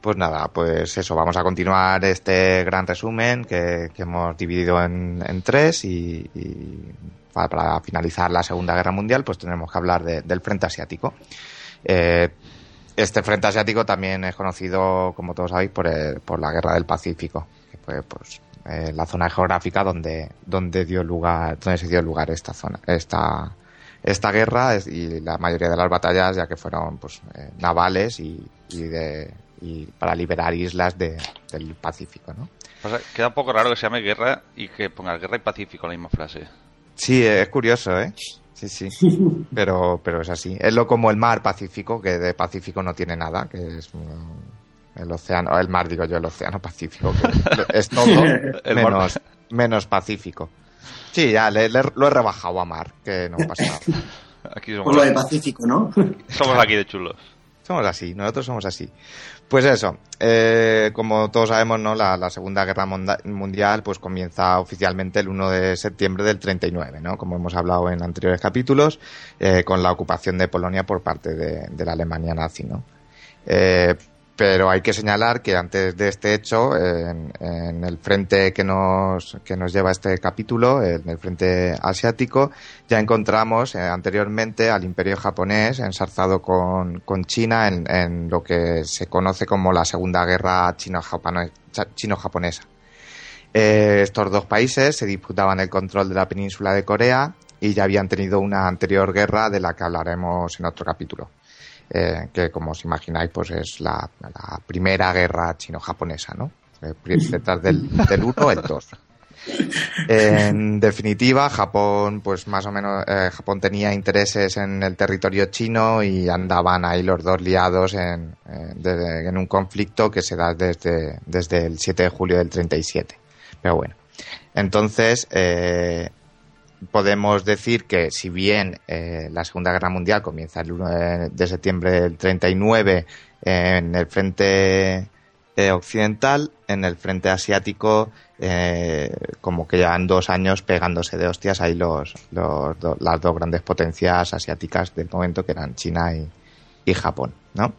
Pues nada, pues eso, vamos a continuar este gran resumen que, que hemos dividido en, en tres y, y para, para finalizar la Segunda Guerra Mundial pues tenemos que hablar de- del frente asiático. Eh, este frente asiático también es conocido, como todos sabéis, por, el- por la Guerra del Pacífico, fue pues eh, la zona geográfica donde, donde dio lugar, donde se dio lugar esta zona, esta, esta guerra y la mayoría de las batallas ya que fueron pues eh, navales y, y de y para liberar islas de- del Pacífico, ¿no? Queda un poco raro que se llame guerra y que pongas guerra y pacífico en la misma frase. Sí, es curioso, ¿eh? Sí, sí. Pero, pero es así. Es lo como el mar Pacífico, que de Pacífico no tiene nada, que es el océano, el mar digo yo, el océano Pacífico, que es todo menos, menos Pacífico. Sí, ya le- le- lo he rebajado a mar, que no pasa nada. Aquí Por somos, lo de Pacífico, ¿no? somos aquí de chulos. Somos así, nosotros somos así. Pues eso, eh, como todos sabemos, ¿no? La, la Segunda Guerra Monda- Mundial pues comienza oficialmente el 1 de septiembre del 39, ¿no? Como hemos hablado en anteriores capítulos, eh, con la ocupación de Polonia por parte de, de la Alemania nazi, ¿no? Eh, pero hay que señalar que antes de este hecho, en, el frente que nos, que nos lleva este capítulo, en el frente asiático, ya encontramos eh, anteriormente al imperio japonés ensarzado con, con China en, lo que se conoce como la Segunda Guerra Chino-Japonesa. Eh, estos dos países se disputaban el control de la península de Corea y ya habían tenido una anterior guerra de la que hablaremos en otro capítulo eh, que como os imagináis pues es la, la primera guerra chino-japonesa, ¿no? Eh, Detrás del, del 1 el 2. En definitiva, Japón, pues más o menos, eh, Japón tenía intereses en el territorio chino y andaban ahí los dos liados en, eh, de- en un conflicto que se da desde, desde el 7 de julio del 37. Pero bueno, entonces, eh, podemos decir que si bien eh, la Segunda Guerra Mundial comienza el 1 de, de septiembre del 39 en el frente eh, occidental, en el frente asiático, eh, como que llevan dos años pegándose de hostias ahí los, los do- las dos grandes potencias asiáticas del momento, que eran China y, y Japón, ¿no?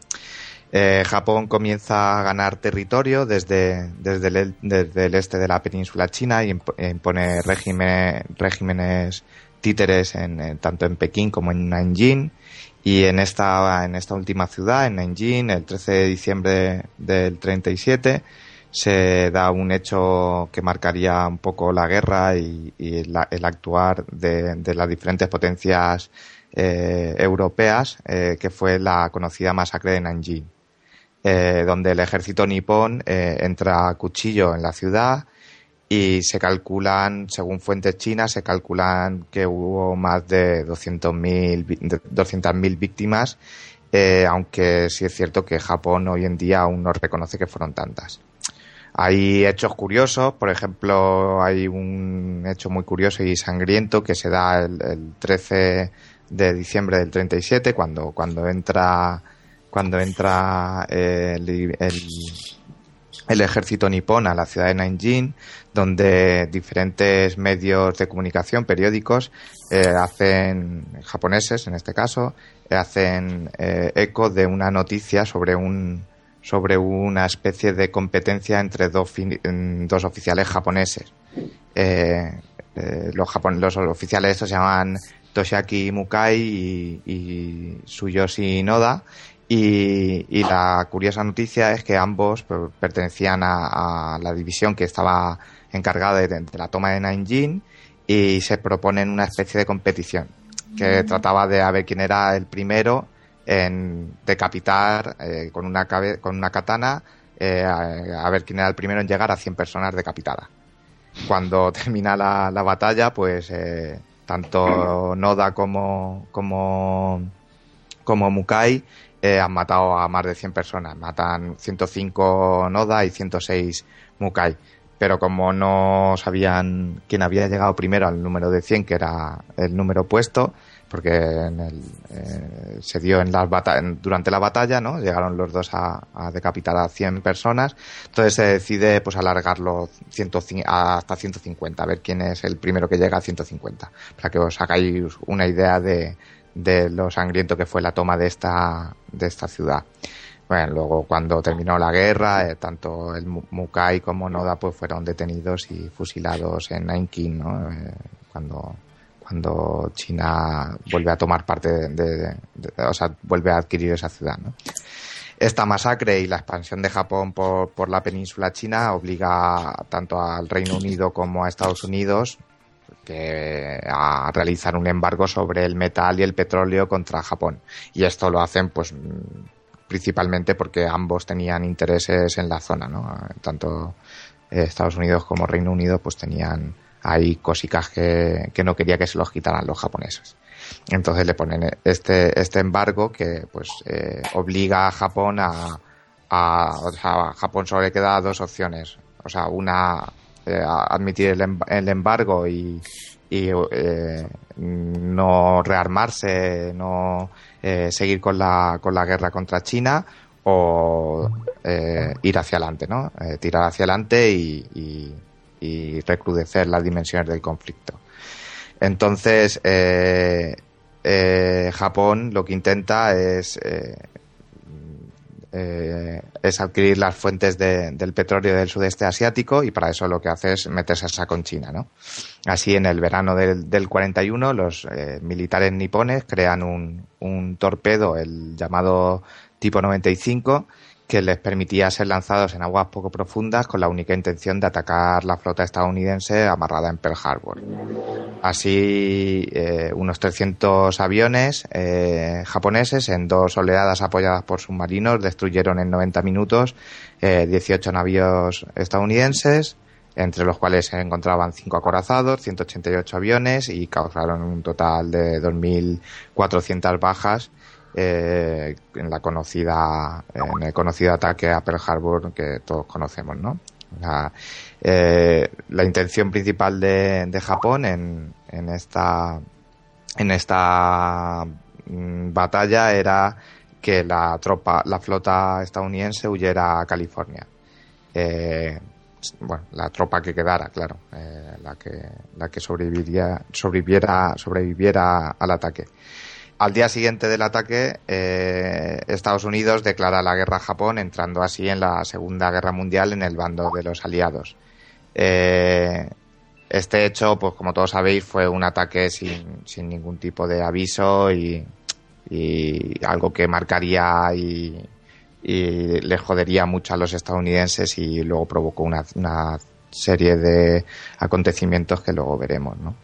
Eh, Japón comienza a ganar territorio desde, desde, el, desde el este de la península china y e impone regímenes títeres en, tanto en Pekín como en Nanjing. Y en esta, en esta última ciudad, en Nanjing, el 13 de diciembre del 37, se da un hecho que marcaría un poco la guerra y, y la- el actuar de, de las diferentes potencias eh, europeas, eh, que fue la conocida masacre de Nanjing eh, donde el ejército nipón eh, entra a cuchillo en la ciudad y se calculan, según fuentes chinas, se calculan que hubo más de 200.000 vi- de 200.000 víctimas, eh, aunque sí es cierto que Japón hoy en día aún no reconoce que fueron tantas. Hay hechos curiosos, por ejemplo, hay un hecho muy curioso y sangriento que se da el, el 13 de diciembre del 37, cuando, cuando entra, cuando entra eh, el, ejército nipón a la ciudad de Nanjing, donde diferentes medios de comunicación, periódicos, eh, hacen, japoneses en este caso, eh, hacen eh, eco de una noticia sobre un sobre una especie de competencia entre dos, en dos oficiales japoneses. Los, japon- los oficiales estos se llaman Toshiaki Mukai y, Tsuyoshi Noda. Y, y la curiosa noticia es que ambos per- pertenecían a, a la división que estaba encargada de, de la toma de Nanjing y se proponen una especie de competición que trataba de a ver quién era el primero en decapitar eh, con, una cabe- con una katana, eh, a, a ver quién era el primero en llegar a 100 personas decapitadas. Cuando termina la, la batalla, pues eh, tanto Noda como, como, como Mukai eh, han matado a más de 100 personas. Matan 105 Noda y 106 Mukai. Pero como no sabían quién había llegado primero al número de 100, que era el número opuesto, porque en el, eh, se dio en las en- durante la batalla, ¿no? Llegaron los dos a, decapitar a 100 personas. Entonces se decide pues alargarlo 105 hasta 150, a ver quién es el primero que llega a 150, para que os hagáis una idea de, de lo sangriento que fue la toma de esta, de esta ciudad. Bueno, luego cuando terminó la guerra, eh, tanto el Mu- Mukai como Noda pues fueron detenidos y fusilados en Nanking, ¿no? Eh, cuando, cuando China vuelve a tomar parte de- de- o sea, vuelve a adquirir esa ciudad, ¿no? Esta masacre y la expansión de Japón por, por la península china obliga tanto al Reino Unido como a Estados Unidos que a realizar un embargo sobre el metal y el petróleo contra Japón. Y esto lo hacen pues principalmente porque ambos tenían intereses en la zona, ¿no? Tanto eh, Estados Unidos como Reino Unido pues tenían ahí cosicas que, que no quería que se los quitaran los japoneses. Entonces le ponen este, este embargo que pues eh, obliga a Japón a, a, o sea, a Japón solo le queda dos opciones. O sea, una, eh, admitir el, em- embargo y, eh, no rearmarse, no eh, seguir con la, con la guerra contra China o eh, ir hacia adelante, ¿no? Tirar hacia adelante y, y- recrudecer las dimensiones del conflicto. Entonces, Japón lo que intenta es, eh, es adquirir las fuentes de- del petróleo del sudeste asiático y para eso lo que hace es meterse a saco con China. ¿no? Así, en el verano del, del 41, los eh, militares nipones crean un, un torpedo, el llamado tipo 95, que les permitía ser lanzados en aguas poco profundas con la única intención de atacar la flota estadounidense amarrada en Pearl Harbor. Así, eh, unos 300 aviones eh, japoneses en dos oleadas apoyadas por submarinos destruyeron en 90 minutos eh, 18 navíos estadounidenses, entre los cuales se encontraban 5 acorazados, 188 aviones y causaron un total de 2.400 bajas eh, en la conocida en el conocido ataque a Pearl Harbor que todos conocemos, ¿no? La, eh, intención principal de, de Japón en, en esta en esta mm, batalla era que la tropa, la flota estadounidense huyera a California. Eh, bueno, la tropa que quedara, claro, eh, la que la que sobreviviera sobreviviera al ataque. Al día siguiente del ataque, eh, Estados Unidos declara la guerra a Japón, entrando así en la Segunda Guerra Mundial en el bando de los aliados. Eh, este hecho, pues como todos sabéis, fue un ataque sin, ningún tipo de aviso y, y algo que marcaría y, y le jodería mucho a los estadounidenses y luego provocó una, una serie de acontecimientos que luego veremos, ¿no?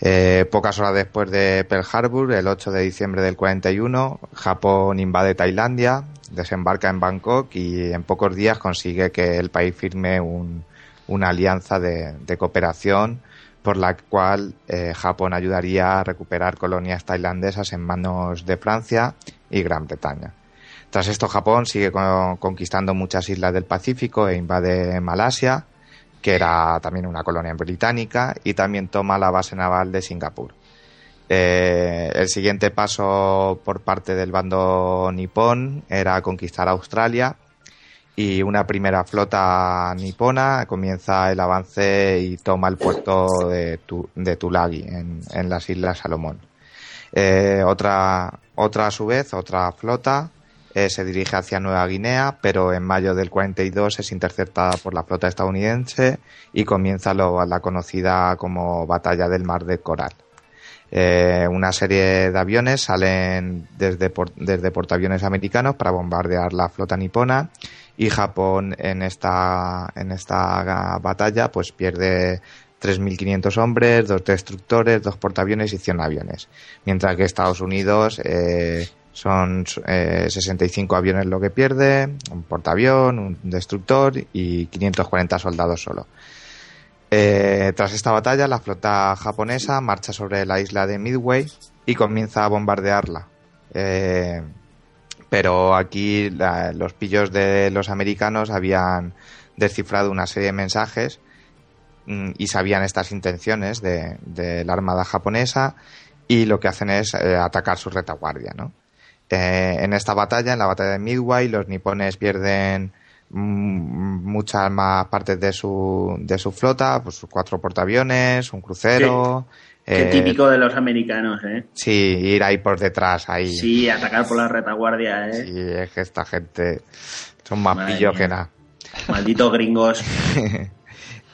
Eh, pocas horas después de Pearl Harbor, el 8 de diciembre del 41, Japón invade Tailandia, desembarca en Bangkok y en pocos días consigue que el país firme un, una alianza de, cooperación por la cual eh, Japón ayudaría a recuperar colonias tailandesas en manos de Francia y Gran Bretaña. Tras esto, Japón sigue con- conquistando muchas islas del Pacífico e invade Malasia, que era también una colonia británica, y también toma la base naval de Singapur. Eh, el siguiente paso por parte del bando nipón era conquistar Australia y una primera flota nipona comienza el avance y toma el puerto de, Tu- de Tulagi en, en las Islas Salomón. Eh, otra, otra a su vez, otra flota eh, se dirige hacia Nueva Guinea, pero en mayo del 42 es interceptada por la flota estadounidense y comienza lo- la conocida como Batalla del Mar de Coral. Eh, una serie de aviones salen desde, desde portaaviones americanos para bombardear la flota nipona y Japón en esta, en esta batalla pues pierde 3.500 hombres, dos destructores, dos portaaviones y 100 aviones. Mientras que Estados Unidos eh, son eh, 65 aviones lo que pierde, un portaavión, un destructor y 540 soldados solo. Eh, tras esta batalla, la flota japonesa marcha sobre la isla de Midway y comienza a bombardearla. Eh, pero aquí los pillos de los americanos habían descifrado una serie de mensajes mm, y sabían estas intenciones de, de la armada japonesa y lo que hacen es eh, atacar su retaguardia, ¿no? Eh, en esta batalla, en la batalla de Midway, los nipones pierden mm, muchas más partes de su, de su flota, pues cuatro portaaviones, un crucero. Qué eh, típico de los americanos, ¿eh? Sí, ir ahí por detrás, ahí. Sí, atacar por la retaguardia, ¿eh? Sí, es que esta gente son más Madre pillos mía. que nada. Malditos gringos.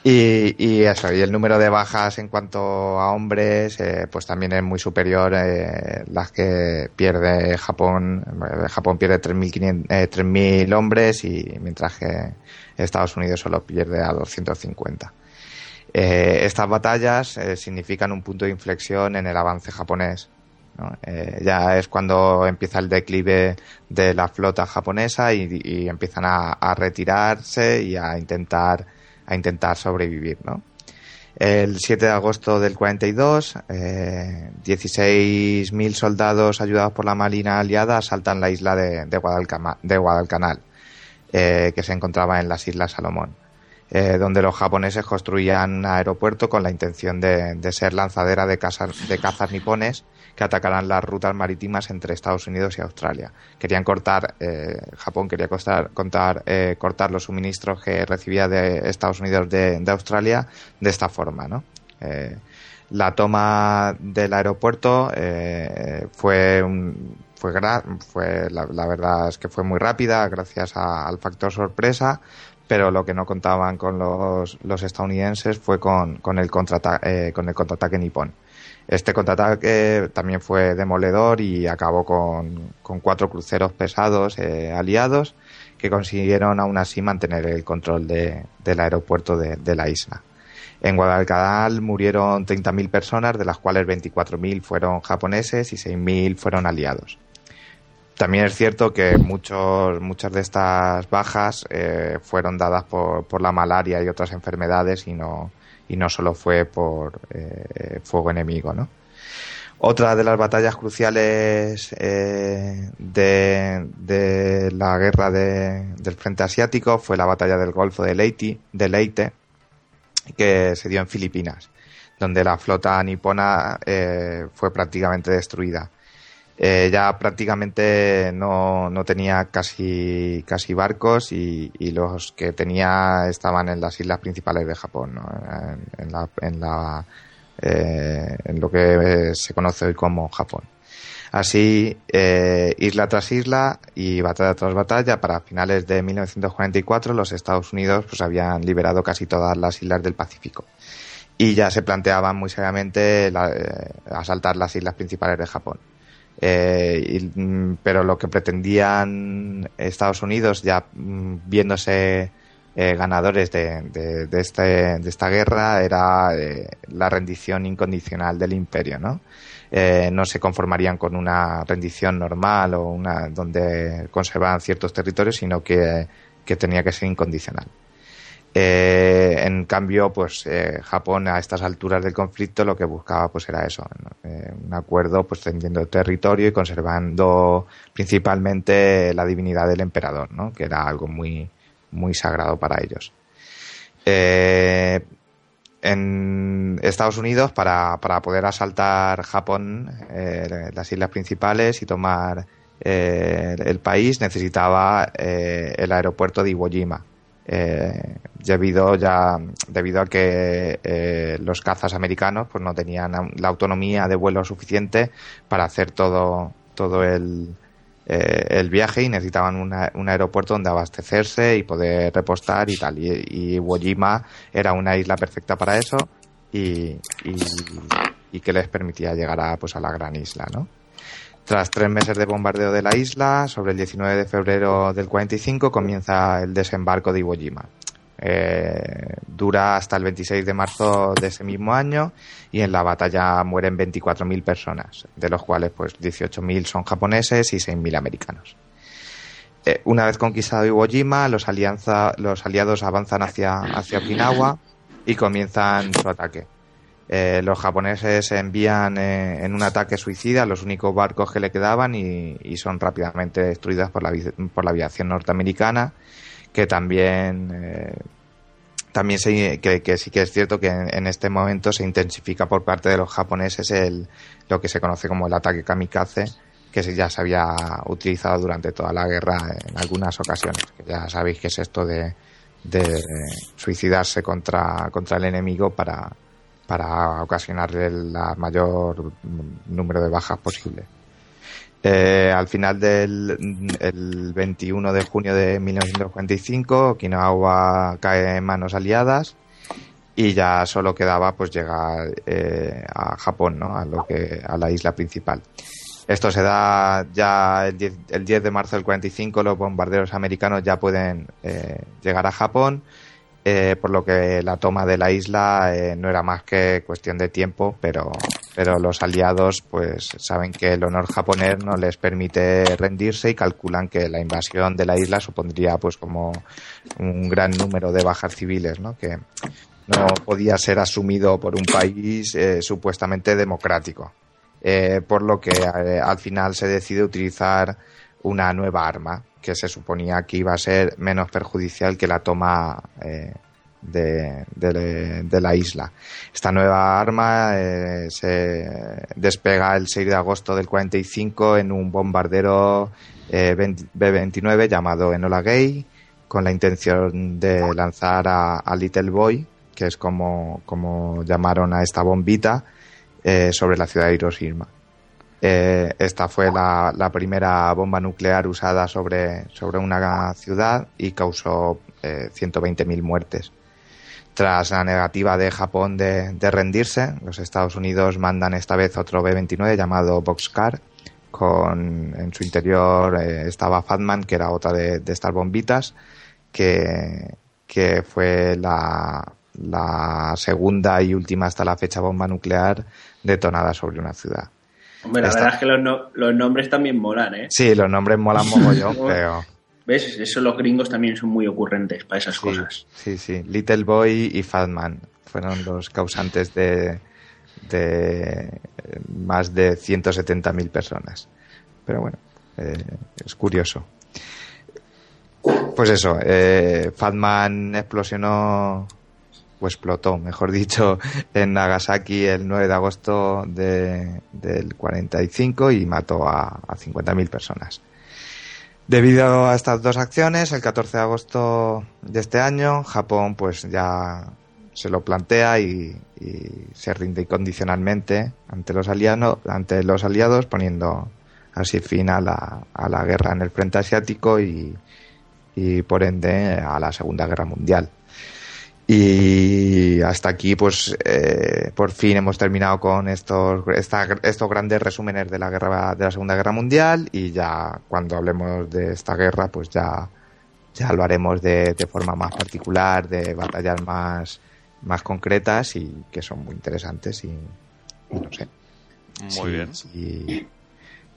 Y, y eso, y el número de bajas en cuanto a hombres, eh, pues también es muy superior eh, las que pierde Japón. Eh, Japón pierde 3.500 eh, 3.000 hombres y mientras que Estados Unidos solo pierde a 250. Eh, estas batallas significan un punto de inflexión en el avance japonés. ya es cuando empieza el declive de la flota japonesa y, empiezan a retirarse y a intentar a intentar sobrevivir, ¿no? El 7 de agosto del 42, eh, 16.000 soldados ayudados por la Marina aliada asaltan la isla de, Guadalcanal, eh, que se encontraba en las Islas Salomón, eh, donde los japoneses construían un aeropuerto con la intención de, ser lanzadera de, de cazas nipones que atacarán las rutas marítimas entre Estados Unidos y Australia. Querían cortar, eh, Japón quería costar- contar, eh, cortar los suministros que recibía de Estados Unidos de, de Australia de esta forma, ¿no? Eh, la toma del aeropuerto eh, fue un- fue, fue la, verdad es que fue muy rápida gracias al factor sorpresa pero lo que no contaban con los, los estadounidenses fue con, el contraataque con el contraataque nipón este contraataque también fue demoledor y acabó con, cuatro cruceros pesados eh, aliados que consiguieron aún así mantener el control de- del aeropuerto de, la isla. En Guadalcanal murieron 30.000 personas, de las cuales 24.000 fueron japoneses y 6.000 fueron aliados. También es cierto que muchos, muchas de estas bajas eh, fueron dadas por la malaria y otras enfermedades y no, y no solo fue por eh, fuego enemigo, ¿no? Otra de las batallas cruciales eh, de, de la guerra de- del frente asiático fue la batalla del Golfo de Leyte, de Leyte que se dio en Filipinas, donde la flota nipona eh, fue prácticamente destruida. Eh, ya prácticamente no, no tenía casi, casi barcos y, los que tenía estaban en las islas principales de Japón, en la, en, la, eh, en lo que se conoce hoy como Japón. Así, eh, isla tras isla y batalla tras batalla, para finales de 1944 los Estados Unidos pues, habían liberado casi todas las islas del Pacífico y ya se planteaban muy seriamente la- eh, asaltar las islas principales de Japón. Eh, y, mm, pero lo que pretendían Estados Unidos, ya mm, viéndose eh, ganadores de, de, este, de esta guerra, era eh, la rendición incondicional del imperio, ¿no? Eh, no se conformarían con una rendición normal o una donde conservaban ciertos territorios, sino que tenía que ser incondicional. Eh, en cambio, pues eh, Japón a estas alturas del conflicto lo que buscaba pues era eso. Eh, un acuerdo pues tendiendo territorio y conservando principalmente la divinidad del emperador, ¿no? que era algo muy muy sagrado para ellos. En Estados Unidos, para, para poder asaltar Japón, las islas principales y tomar el país, necesitaba el aeropuerto de Iwo Jima. Eh, debido ya debido a que eh, los cazas americanos pues no tenían la autonomía de vuelo suficiente para hacer todo todo el eh, el viaje y necesitaban una- un aeropuerto donde abastecerse y poder repostar y tal. Y, y era una isla perfecta para eso y, y, y que les permitía llegar a, pues, a la gran isla, ¿no? Tras tres meses de bombardeo de la isla, sobre el 19 de febrero del 45 comienza el desembarco de Iwo Jima. Eh, dura hasta el 26 de marzo de ese mismo año y en la batalla mueren 24.000 personas, de los cuales pues 18.000 son japoneses y 6.000 americanos. Eh, una vez conquistado Iwo Jima, los, alianza, los aliados avanzan hacia, hacia Okinawa y comienzan su ataque. Eh, los japoneses envían eh, en un ataque suicida los únicos barcos que le quedaban y, y son rápidamente destruidos por la, por la aviación norteamericana, que también, eh, también se, que, sí que es cierto que en, este momento se intensifica por parte de los japoneses el, lo que se conoce como el ataque kamikaze, que ya se había utilizado durante toda la guerra en algunas ocasiones. Ya sabéis que es esto de, de suicidarse contra, contra el enemigo para, para ocasionarle el la mayor número de bajas posible. Eh, al final del el 21 de junio de 1945, Okinawa cae en manos aliadas y ya solo quedaba pues llegar eh, a Japón, ¿no? A lo que a la isla principal. Esto se da ya el 10, el 10 de marzo del 45, los bombarderos americanos ya pueden eh, llegar a Japón, eh, por lo que la toma de la isla eh, no era más que cuestión de tiempo, pero, pero los aliados pues saben que el honor japonés no les permite rendirse y calculan que la invasión de la isla supondría pues como un gran número de bajas civiles, ¿no? Que no podía ser asumido por un país eh, supuestamente democrático. Eh, por lo que eh, al final se decide utilizar una nueva arma que se suponía que iba a ser menos perjudicial que la toma eh, de, la isla. Esta nueva arma eh, se despega el 6 de agosto del 45 en un bombardero eh, 20 B-29 llamado Enola Gay con la intención de lanzar a, a Little Boy, que es como, como llamaron a esta bombita, eh, sobre la ciudad de Hiroshima. Eh, esta fue la, primera bomba nuclear usada sobre, sobre una ciudad y causó eh, 120.000 muertes. Tras la negativa de Japón de, rendirse, los Estados Unidos mandan esta vez otro B-29 llamado Boxcar. Con, en su interior eh, estaba Fatman, que era otra de, estas bombitas, que, que fue la segunda y última hasta la fecha bomba nuclear detonada sobre una ciudad. Hombre, la verdad es que los, no- los nombres también molan, ¿eh? Sí, los nombres molan mogollón, pero ¿Ves? Eso los gringos también son muy ocurrentes para esas cosas. sí, sí. Little Boy y Fatman fueron los causantes de, de más de 170.000 personas. Pero bueno, eh, es curioso. Pues eso, eh, Fatman explosionó, explotó, mejor dicho, en Nagasaki el 9 de agosto de- del 45 y mató a, a 50.000 personas. Debido a estas dos acciones, el 14 de agosto de este año, Japón pues ya se lo plantea y, y se rinde incondicionalmente ante los, aliados, ante los aliados, poniendo así fin a la, a la guerra en el frente asiático y, y por ende a la Segunda Guerra Mundial. Y hasta aquí, pues, eh, por fin hemos terminado con estos, esta- estos grandes resúmenes de la guerra, de la Segunda Guerra Mundial y ya cuando hablemos de esta guerra, pues ya, ya lo haremos de, de forma más particular, de batallas más, más concretas y que son muy interesantes y, y no sé. Muy si- bien. Si,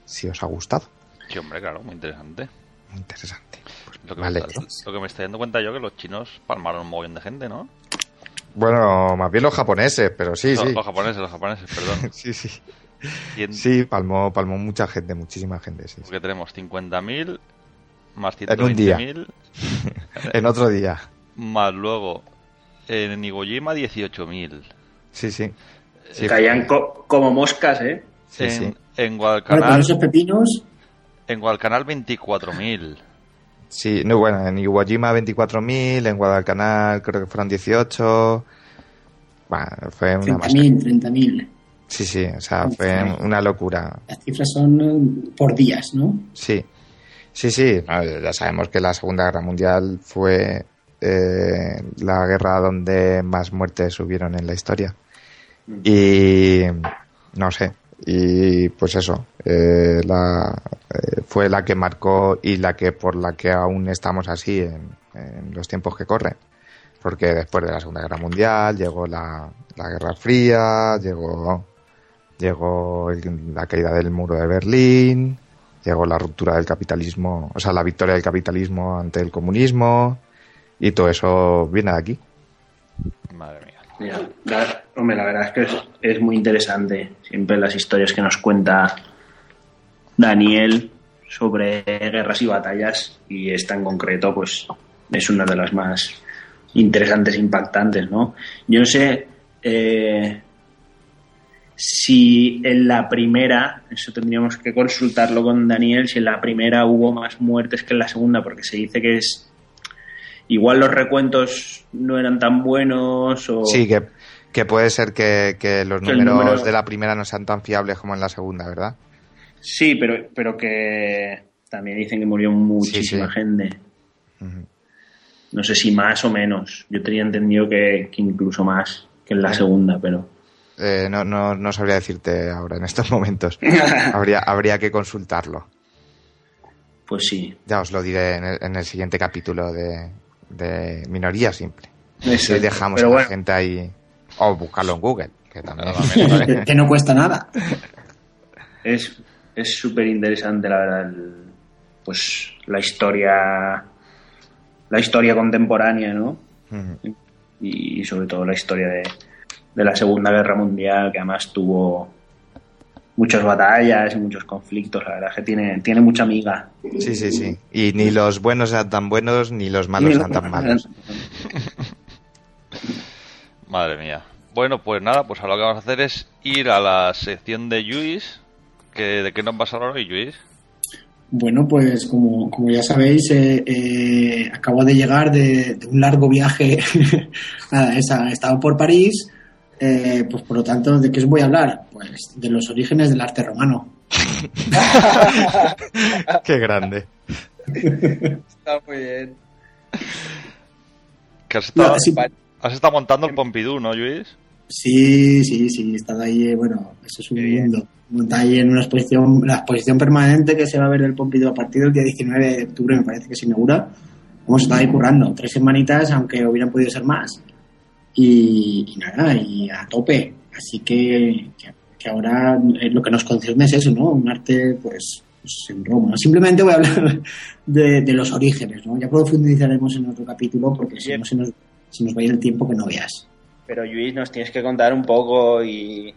si os ha gustado. Sí, hombre, claro, muy interesante. Interesante. Lo que, me me está, lo que me estoy dando cuenta yo que los chinos palmaron un mogollón de gente, ¿no? Bueno, más bien los japoneses, pero sí, los, sí. los japoneses, los japoneses, perdón. Sí, sí. En- Sí, palmó, palmó mucha gente, muchísima gente, sí. Porque tenemos 50.000 más En un día. 120.000 En otro día. más luego en Iwo Jima 18.000. Sí, sí. Sí, Caían co- como moscas, ¿eh? Sí, en, sí. en Bueno, con Guadalcanal, esos pepinos, en Guadalcanal 24.000. Sí, no, bueno, en Iwo Jima 24.000, en Guadalcanal creo que fueron 18. Bueno, fue una masacre. 30.000, 30.000. Sí, sí, o sea, fue una locura. Las cifras son eh, por días, ¿no? Sí, sí, sí. ya sabemos que la Segunda Guerra Mundial fue eh, la guerra donde más muertes hubieron en la historia. Y, no sé. Y pues eso, eh, la, eh, fue la que marcó y la que por la que aún estamos así en, los tiempos que corren. Porque después de la Segunda Guerra Mundial llegó la, la Guerra Fría, llegó, llegó la caída del muro de Berlín, llegó la ruptura del capitalismo, o sea, la victoria del capitalismo ante el comunismo y todo eso viene de aquí. Madre mía. Mira, la- hombre, la verdad es que es, muy interesante siempre las historias que nos cuenta Daniel sobre guerras y batallas y esta en concreto pues es una de las más interesantes impactantes, ¿no? Yo no sé eh, si en la primera, eso tendríamos que consultarlo con Daniel, si en la primera hubo más muertes que en la segunda, porque se dice que es igual los recuentos no eran tan buenos o Sí, que, que puede ser que, que los Que números número- de la primera no sean tan fiables como en la segunda, ¿verdad? Sí, pero, pero que también dicen que murió muchísima Sí, sí. gente. No sé si más o menos. Yo tenía entendido que, que incluso más que en la segunda, pero. Eh, no, no, no sabría decirte ahora en estos momentos. habría, habría que consultarlo. Pues sí. Ya os lo diré en el, en el siguiente capítulo de, de Minoría Simple. Exacto. Y dejamos Pero a la bueno. gente ahí. O buscarlo en Google, que también. que, que no cuesta nada. Es es súper interesante, la verdad, el- pues la historia. La historia contemporánea, ¿no? Ujú. Y, sobre todo la historia de, de la Segunda Guerra Mundial, que además tuvo muchas batallas y muchos conflictos. La verdad es que tiene, tiene mucha amiga. Sí, sí, sí. Y ni los buenos eran tan buenos, ni los malos eran tan malos. Madre mía. Bueno, pues nada, pues ahora lo que vamos a hacer es ir a la sección de Luis. Que, ¿De qué nos vas a hablar hoy, Luis? Bueno, pues como, como ya sabéis, eh, eh, acabo de llegar de, de un largo viaje. Nada, esa- he estado por París. Eh, pues por lo tanto, ¿de qué os voy a hablar? Pues de los orígenes del arte romano. Qué grande. Está muy bien. Que has estado, No, sí. has estado montando el Pompidou, ¿no, Luis? Sí, sí, sí, he estado ahí, eh, bueno, eso es un mundo. Monta ahí en una exposición, la exposición permanente que se va a ver del Pompidou a partir del día 19 de octubre, me parece que se inaugura. Hemos estado ahí currando, tres semanitas, aunque hubieran podido ser más. Y, y nada, y a tope. Así que, que, que ahora eh, lo que nos concierne es eso, ¿no? Un arte, pues, pues en Roma. Simplemente voy a hablar de, de los orígenes, ¿no? Ya profundizaremos en otro capítulo porque si no se nos, se nos va a ir el tiempo que no veas. Pero Luis, nos tienes que contar un poco y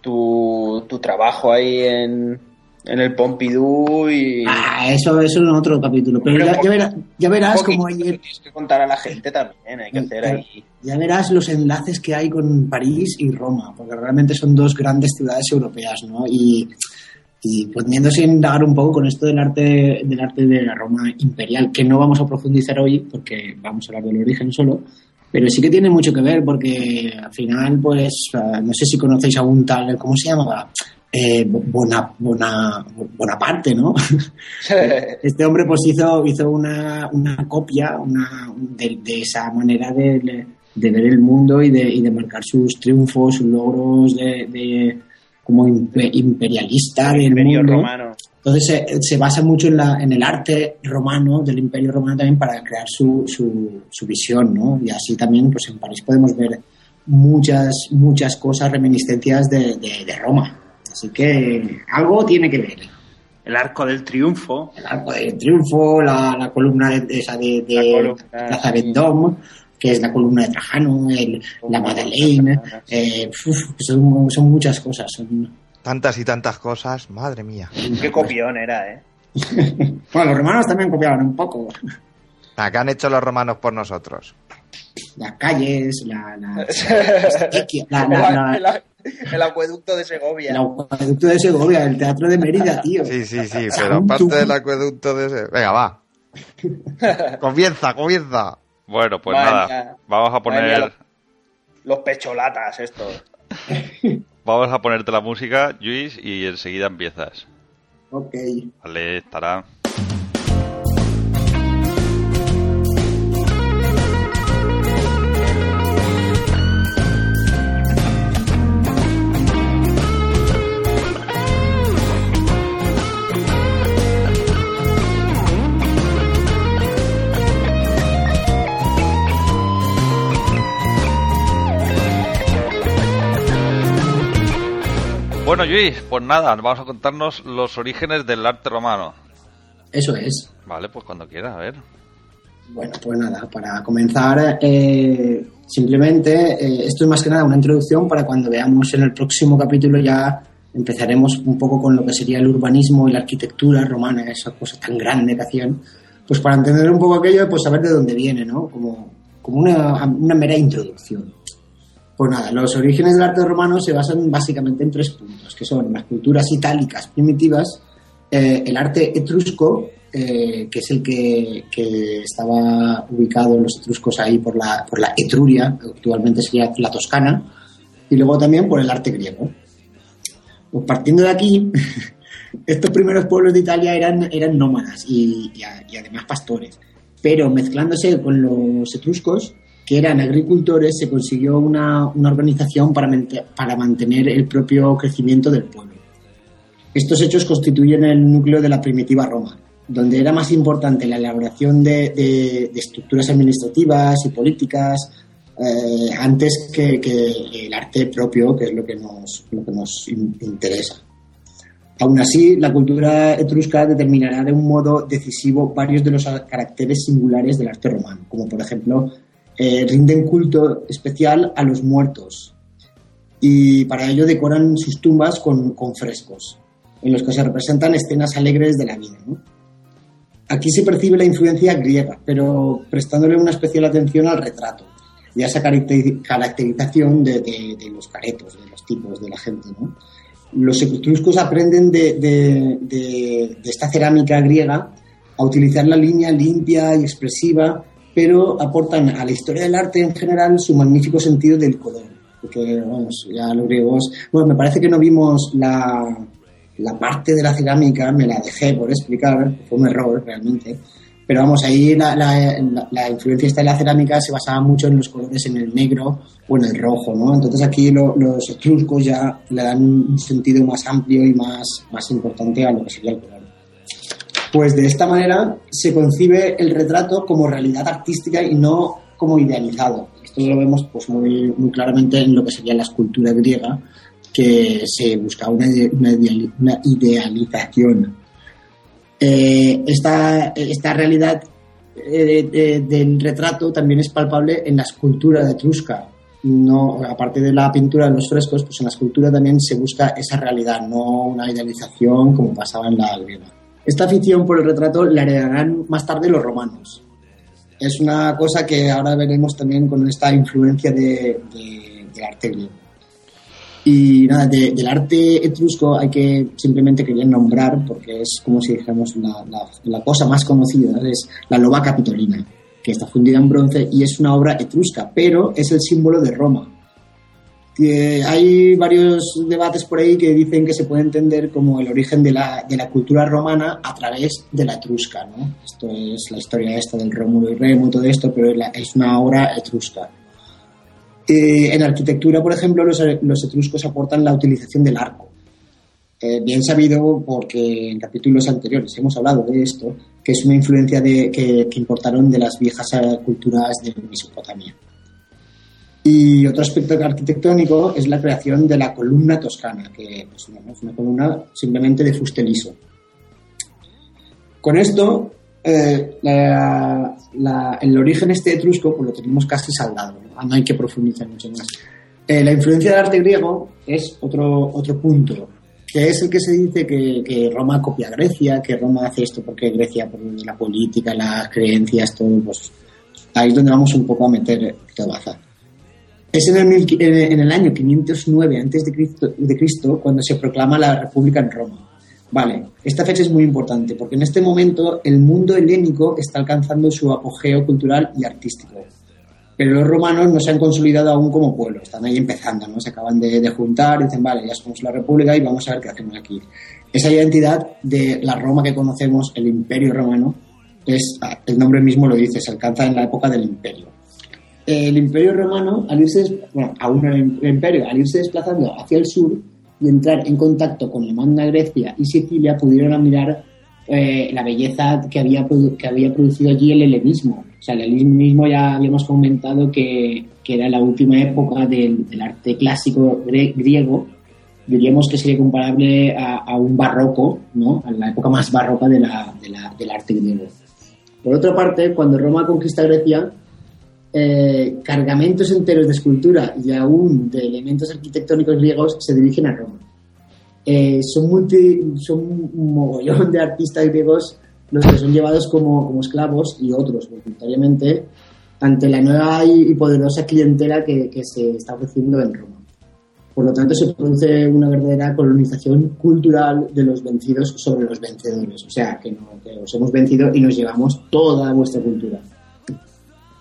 tu, tu trabajo ahí en, en el Pompidou y... Ah, eso, eso en otro capítulo. Pero Hombre, ya, ya, verá- ya verás como hay, tienes que contar a la gente también, hay que hacer ahí... ya verás los enlaces que hay con París y Roma, porque realmente son dos grandes ciudades europeas, ¿no? Y, y poniéndose a indagar un poco con esto del arte, del arte de la Roma imperial, que no vamos a profundizar hoy, porque vamos a hablar del origen solo, pero sí que tiene mucho que ver, porque al final, pues, ah, no sé si conocéis a un tal, ¿cómo se llamaba? Eh, Bona, Bona- Bonaparte, ¿no? Este hombre pues hizo, hizo una, una copia una, de, de esa manera de, de ver el mundo y de, y de marcar sus triunfos, sus logros de, de- como impe- imperialista del Imperio mundo. romano. Entonces se, se basa mucho en, la, en el arte romano, del imperio romano también para crear su, su, su visión, ¿no? Y así también pues en París podemos ver muchas, muchas cosas reminiscencias de, de, de Roma. Así que algo tiene que ver El arco del triunfo. el arco del triunfo, la, la columna de, esa de, de columna, Plaza Vendôme, que es la columna de Trajano, el, la Madeleine, eh, uf, son, son muchas cosas. son- Tantas y tantas cosas, madre mía. Qué copión era, ¿eh? Bueno, los romanos también copiaban un poco Acá han hecho los romanos por nosotros. Las calles, la, la, la, la- la- el, el acueducto de Segovia. el acueducto de Segovia, el teatro de Mérida, tío. Sí, sí, sí, pero aparte del acueducto de ese. Venga, va. comienza, comienza. Bueno, pues Madre nada. mía. Vamos a mía, poner. los, los pecholatas estos. Vamos a ponerte la música, Luis, y enseguida empiezas. Ok. Vale, estará. Bueno, Luis, pues nada, vamos a contarnos los orígenes del arte romano. Eso es. Vale, pues cuando quieras, a ver. Bueno, pues nada, para comenzar, eh, simplemente eh, esto es más que nada una introducción para cuando veamos en el próximo capítulo ya empezaremos un poco con lo que sería el urbanismo y la arquitectura romana, esa cosa tan grande que hacían, pues para entender un poco aquello, pues saber de dónde viene, ¿no? Como, como una, una mera introducción. Pues nada, los orígenes del arte romano se basan básicamente en tres puntos, que son las culturas itálicas primitivas, eh, el arte etrusco, eh, que es el que, que estaba ubicado los etruscos ahí por la, por la Etruria, que actualmente sería la Toscana, y luego también por el arte griego. Pues partiendo de aquí, estos primeros pueblos de Italia eran, eran nómadas y, y a- y además pastores, pero mezclándose con los etruscos, que eran agricultores, se consiguió una, una organización para, para mantener el propio crecimiento del pueblo. Estos hechos constituyen el núcleo de la primitiva Roma, donde era más importante la elaboración de, estructuras administrativas y políticas eh, antes que, el arte propio, que es lo que nos, lo que nos in- interesa. Aún así, la cultura etrusca determinará de un modo decisivo varios de los caracteres singulares del arte romano, como por ejemplo, eh, rinden culto especial a los muertos y para ello decoran sus tumbas con, con frescos, en los que se representan escenas alegres de la vida. ¿no? Aquí se percibe la influencia griega, pero prestándole una especial atención al retrato y a esa caracteri- caracterización de, de- de los caretos, de los tipos de la gente. ¿no? Los etruscos aprenden de, de- de- de esta cerámica griega a utilizar la línea limpia y expresiva, pero aportan a la historia del arte en general su magnífico sentido del color. Porque, vamos, ya los griegos. Bueno, me parece que no vimos la, la parte de la cerámica, me la dejé por explicar, fue un error realmente. Pero vamos, ahí la, la- la- la influencia esta de la cerámica se basaba mucho en los colores en el negro o en el rojo, ¿no? Entonces aquí lo- los etruscos ya le dan un sentido más amplio y más, más importante a lo que sería el color. Pues de esta manera se concibe el retrato como realidad artística y no como idealizado. Esto lo vemos pues muy, claramente en lo que sería la escultura griega, que se buscaba una, ide- una ideali- una idealización. Eh, esta, esta realidad eh, de- del retrato también es palpable en la escultura de Etrusca. No, aparte de la pintura de los frescos, pues en la escultura también se busca esa realidad, no una idealización como pasaba en la griega. Esta afición por el retrato la heredarán más tarde los romanos. Es una cosa que ahora veremos también con esta influencia de, de- del arte griego. Y nada, de- del arte etrusco hay que simplemente quería nombrar, porque es como si dijéramos la, la cosa más conocida, es la loba capitolina, que está fundida en bronce y es una obra etrusca, pero es el símbolo de Roma. Hay varios debates por ahí que dicen que se puede entender como el origen de la, de la cultura romana a través de la etrusca, ¿no? Esto es la historia esta del Rómulo y Remo todo esto, pero es una obra etrusca. Eh, en arquitectura, por ejemplo, los, los etruscos aportan la utilización del arco. Eh, bien sabido porque en capítulos anteriores hemos hablado de esto, que es una influencia de, que, importaron de las viejas culturas de Mesopotamia. Y otro aspecto arquitectónico es la creación de la columna toscana, que pues, bueno, es una columna simplemente de fuste liso. Con esto, eh, la- la- el origen este etrusco pues lo tenemos casi saldado, ¿no? no hay que profundizar mucho más. Eh, la influencia del arte griego es otro, otro punto, que es el que se dice que, que Roma copia a Grecia, que Roma hace esto porque Grecia, por la política, las creencias, todo, pues ahí es donde vamos un poco a meter de baza. Es en el, en el año 509 antes de Cristo, de Cristo cuando se proclama la República en Roma. Vale, esta fecha es muy importante porque en este momento el mundo helénico está alcanzando su apogeo cultural y artístico. Pero los romanos no se han consolidado aún como pueblo, están ahí empezando, ¿no? Se acaban de, de juntar dicen, vale, ya somos la República y vamos a ver qué hacemos aquí. Esa identidad de la Roma que conocemos, el Imperio Romano, es, el nombre mismo lo dice, se alcanza en la época del Imperio. El Imperio Romano, al irse, bueno, aún Imperio, al irse desplazando hacia el sur y entrar en contacto con la Magna Grecia y Sicilia, pudieron admirar eh, la belleza que había, que había producido allí el helenismo. O sea, el helenismo ya habíamos comentado que, era la última época del, arte clásico griego diríamos que sería comparable a, un barroco, ¿no? A la época más barroca del arte griego. Por otra parte, cuando Roma conquista Grecia, eh, cargamentos enteros de escultura y aún de elementos arquitectónicos griegos se dirigen a Roma. Eh, son, multi- son un mogollón de artistas griegos los que son llevados como, como esclavos y otros voluntariamente ante la nueva y, poderosa clientela que, que se está ofreciendo en Roma. Por lo tanto, se produce una verdadera colonización cultural de los vencidos sobre los vencedores. O sea, que, no, que os hemos vencido y nos llevamos toda vuestra cultura.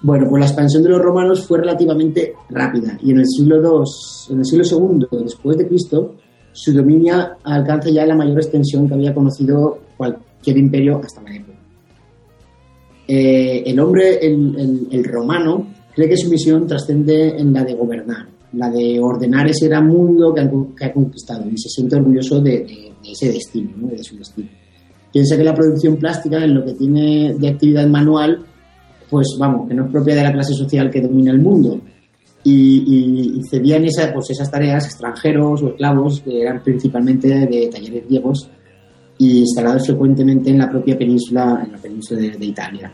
Bueno, pues la expansión de los romanos fue relativamente rápida y en el siglo II, en el siglo II después de Cristo, su dominio alcanza ya la mayor extensión que había conocido cualquier imperio hasta la época. Eh, el hombre, el, el- el romano, cree que su misión trascende en la de gobernar, la de ordenar ese gran mundo que ha, que ha conquistado y se siente orgulloso de, de- de ese destino, ¿no? de su destino. Piensa que la producción plástica, en lo que tiene de actividad manual, pues vamos, que no es propia de la clase social que domina el mundo. Y, y- y cedían esa, pues esas tareas extranjeros o esclavos, que eran principalmente de talleres griegos y instalados frecuentemente en la propia península, en la península de, de Italia.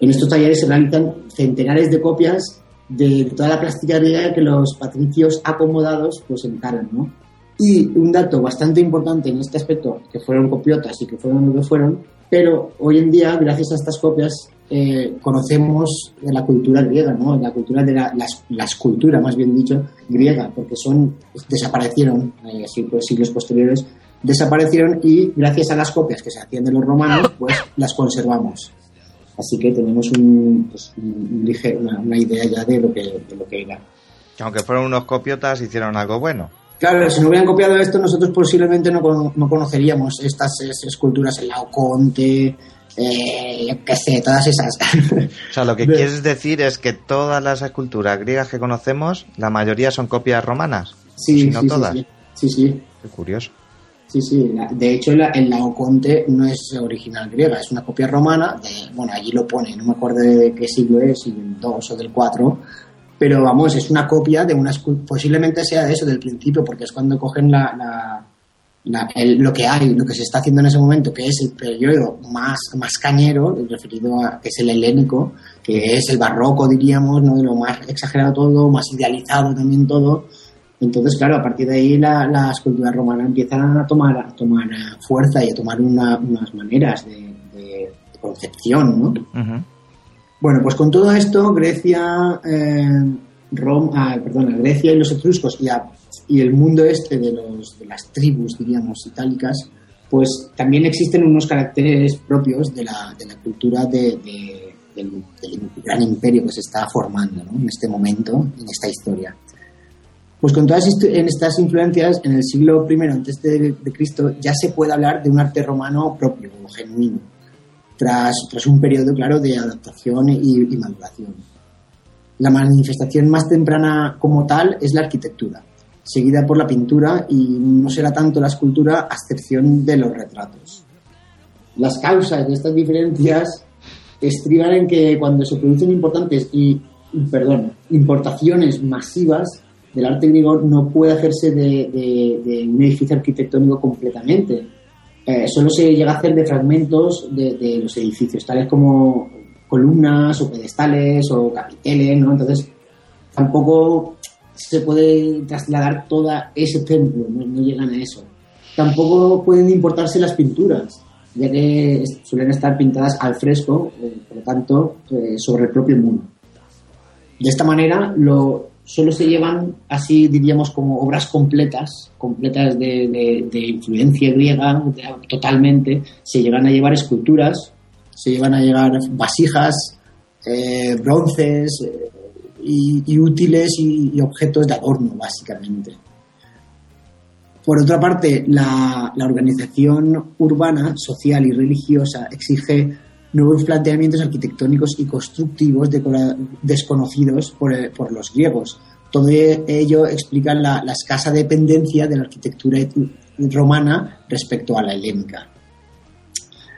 En estos talleres se realizan centenares de copias de toda la plástica griega que los patricios acomodados pues encargan, ¿no? Y un dato bastante importante en este aspecto, que fueron copiotas y que fueron lo que fueron, pero hoy en día, gracias a estas copias, eh, conocemos la cultura griega, ¿no? La cultura de la, la, la escultura, más bien dicho, griega, porque son, desaparecieron, eh, así, pues, siglos posteriores, desaparecieron y gracias a las copias que se hacían de los romanos, pues las conservamos. Así que tenemos un, pues, un- ligero- una, idea ya de lo que, de lo que era. Que aunque fueron unos copiotas, hicieron algo bueno. Claro, si no hubieran copiado esto, nosotros posiblemente no, no conoceríamos estas es- esculturas, el Laoconte, eh, yo qué sé, todas esas. O sea, lo que quieres decir es que todas las esculturas griegas que conocemos, la mayoría son copias romanas. Sí, si no sí, todas. sí, sí, sí. Qué curioso. Sí, sí. de hecho, el Laoconte no es original griega, es una copia romana. De, bueno, allí lo pone, no me acuerdo de qué siglo es, si del 2 o del 4. Pero vamos, es una copia de una Posiblemente sea de eso, del principio, porque es cuando cogen la, la- la- el- lo que hay, lo que se está haciendo en ese momento, que es el periodo más, más cañero, referido a que es el helénico, que es el barroco, diríamos, ¿no? de lo más exagerado todo, más idealizado también todo. Entonces, claro, a partir de ahí la, la escultura romana empieza a tomar, a tomar fuerza y a tomar una- unas maneras de, de concepción, ¿no? Bueno, pues con todo esto, Grecia, eh, Rom- ah, Grecia y los etruscos y, y el mundo este de, los, las tribus, diríamos, itálicas, pues también existen unos caracteres propios de la, de la cultura de- de- del, gran imperio que se está formando en este momento, en esta historia. Pues con todas estas influencias, en el siglo I antes de Cristo, ya se puede hablar de un arte romano propio o genuino, tras, tras un periodo, claro, de adaptación y, y maduración. La manifestación más temprana como tal es la arquitectura, seguida por la pintura y no será tanto la escultura a excepción de los retratos. Las causas de estas diferencias estriban en que cuando se producen importantes y, perdón, importaciones masivas del arte griego no puede hacerse de, de- de un edificio arquitectónico completamente. Eh, solo se llega a hacer de fragmentos de, los edificios, tales como columnas o pedestales o capiteles, ¿no? Entonces, tampoco se puede trasladar toda ese templo, no, llegan a eso. Tampoco pueden importarse las pinturas, ya que suelen estar pintadas al fresco, eh, por lo tanto, eh, sobre el propio muro. De esta manera, lo, solo se llevan así, diríamos, como obras completas, completas de, de- influencia griega de- totalmente. Se llegan a llevar esculturas, se llevan a llevar vasijas, eh, bronces eh, y, útiles y, y objetos de adorno, básicamente. Por otra parte, la, la organización urbana, social y religiosa exige nuevos planteamientos arquitectónicos y constructivos desconocidos por, eh, por los griegos. Todo ello explica la, la escasa dependencia de la arquitectura romana respecto a la helénica.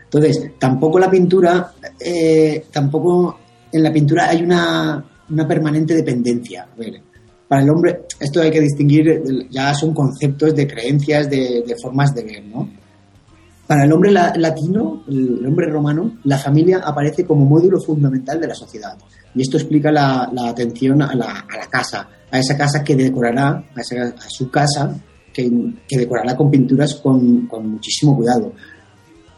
Entonces, tampoco la pintura, eh, tampoco en la pintura hay una, una permanente dependencia. Para el hombre, esto hay que distinguir, ya son conceptos de creencias, de formas de ver, ¿no? Para el hombre la- latino, el hombre romano, la familia aparece como módulo fundamental de la sociedad. Y esto explica la, la atención a la, a la casa, a esa casa que decorará, a, esa- a su casa, que, que decorará con pinturas con, con muchísimo cuidado.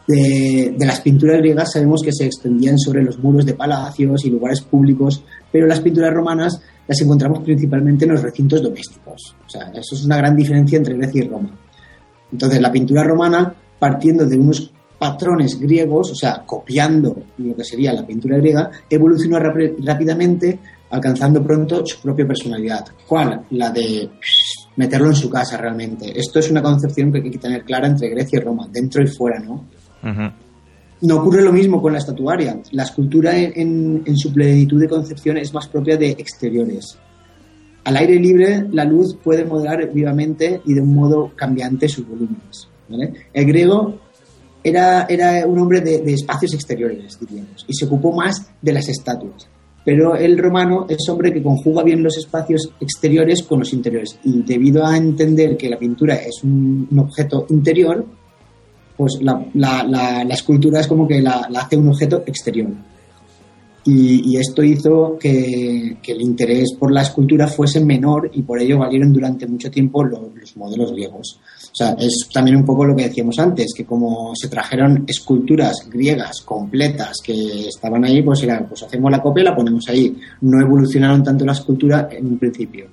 De, de las pinturas griegas sabemos que se extendían sobre los muros de palacios y lugares públicos, pero las pinturas romanas las encontramos principalmente en los recintos domésticos. O sea, eso es una gran diferencia entre Grecia y Roma. Entonces, la pintura romana, partiendo de unos patrones griegos, o sea, copiando lo que sería la pintura griega, evolucionó rápidamente, alcanzando pronto su propia personalidad. ¿Cuál? La de meterlo en su casa realmente. Esto es una concepción que hay que tener clara entre Grecia y Roma, dentro y fuera, ¿no? No ocurre lo mismo con la estatuaria. La escultura en, en- en su plenitud de concepción es más propia de exteriores. Al aire libre, la luz puede modelar vivamente y de un modo cambiante sus volúmenes. El griego era, era un hombre de, espacios exteriores, diríamos, y se ocupó más de las estatuas. Pero el romano es hombre que conjuga bien los espacios exteriores con los interiores. Y debido a entender que la pintura es un, objeto interior, pues la, escultura es como que la hace un objeto exterior. Y, y esto hizo que, que el interés por la escultura fuese menor y por ello valieron durante mucho tiempo lo- los modelos griegos. O sea, es también un poco lo que decíamos antes, que como se trajeron esculturas griegas completas que estaban ahí, pues era, pues hacemos la copia y la ponemos ahí. No evolucionaron tanto la escultura en un principio.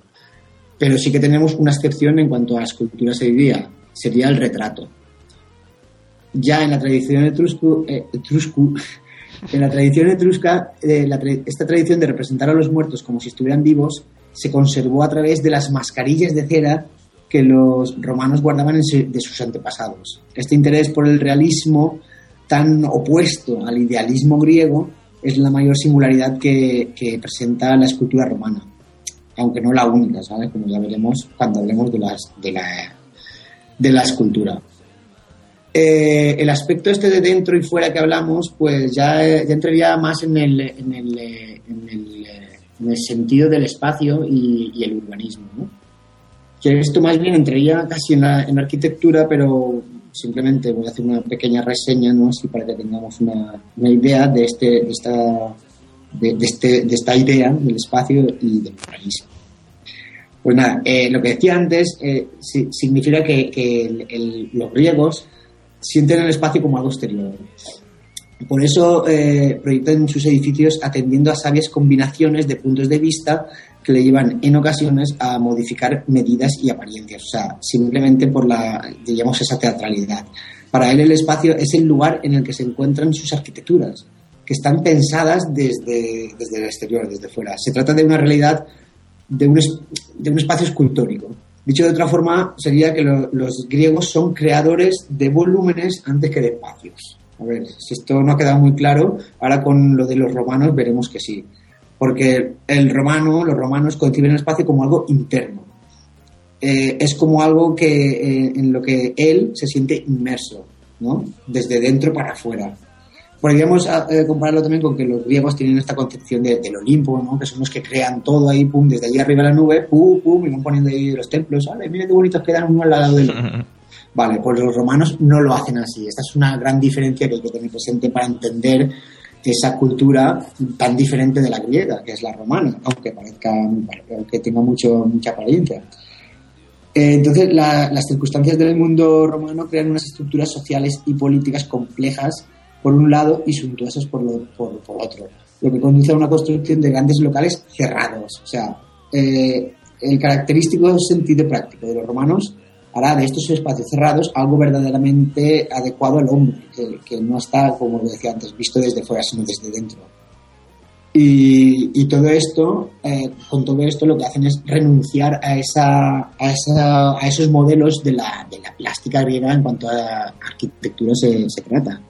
Pero sí que tenemos una excepción en cuanto a escultura se diría, sería el retrato ya en la tradición etrusco, eh, etrusco, en la tradición etrusca, eh, esta tradición de representar a los muertos como si estuvieran vivos se conservó a través de las mascarillas de cera que los romanos guardaban de sus antepasados. Este interés por el realismo tan opuesto al idealismo griego es la mayor singularidad que, que presenta la escultura romana, aunque no la única, ¿sabes? Como ya veremos cuando hablemos de, las, de, la, de la escultura. Eh, el aspecto este de dentro y fuera que hablamos, pues ya, eh, ya entraría más en el, en el, eh, en el, eh, en el sentido del espacio y, y el urbanismo. ¿no? Que esto más bien entraría casi en la, en la arquitectura, pero simplemente voy a hacer una pequeña reseña, ¿no? Así para que tengamos una, una idea de, este, de, esta, de, de este, de esta idea del espacio y del urbanismo. Pues nada, eh, lo que decía antes eh, si- significa que, que el- el- los griegos sienten el espacio como algo exterior. Por eso eh, proyectan sus edificios atendiendo a sabias combinaciones de puntos de vista que le llevan en ocasiones a modificar medidas y apariencias, o sea, simplemente por la, digamos, esa teatralidad. Para él el espacio es el lugar en el que se encuentran sus arquitecturas, que están pensadas desde, desde el exterior, desde fuera. Se trata de una realidad, de un, de un espacio escultórico. Dicho de otra forma, sería que lo- los griegos son creadores de volúmenes antes que de espacios. A ver, si esto no ha quedado muy claro, ahora con lo de los romanos veremos que sí. Porque el romano, los romanos conciben el espacio como algo interno. Eh, es como algo que, eh, en lo que él se siente inmerso, ¿no? Desde dentro para afuera. Podríamos eh, compararlo también con que los griegos tienen esta concepción de- del Olimpo, ¿no? que son los que crean todo ahí, pum, desde allí arriba de la nube, pum, pum, y van poniendo ahí los templos, ¿vale? Mira qué bonitos quedan uno al lado del otro. Vale, pues los romanos no lo hacen así. Esta es una gran diferencia que hay que tener presente para entender esa cultura tan diferente de la griega, que es la romana, aunque parezca, aunque tenga mucho, mucha apariencia. Eh, Entonces, la- las circunstancias del mundo romano crean unas estructuras sociales y políticas complejas por un lado y suntuosas por, lo- por, por otro, lo que conduce a una construcción de grandes locales cerrados. O sea, eh, el característico sentido práctico de los romanos hará de estos espacios cerrados algo verdaderamente adecuado al hombre, que, que no está, como decía antes, visto desde fuera, sino desde dentro. Y, y todo esto, eh, con todo esto lo que hacen es renunciar a, esa, a, esa, a esos modelos de la, de la plástica griega en cuanto a arquitectura se, se trata.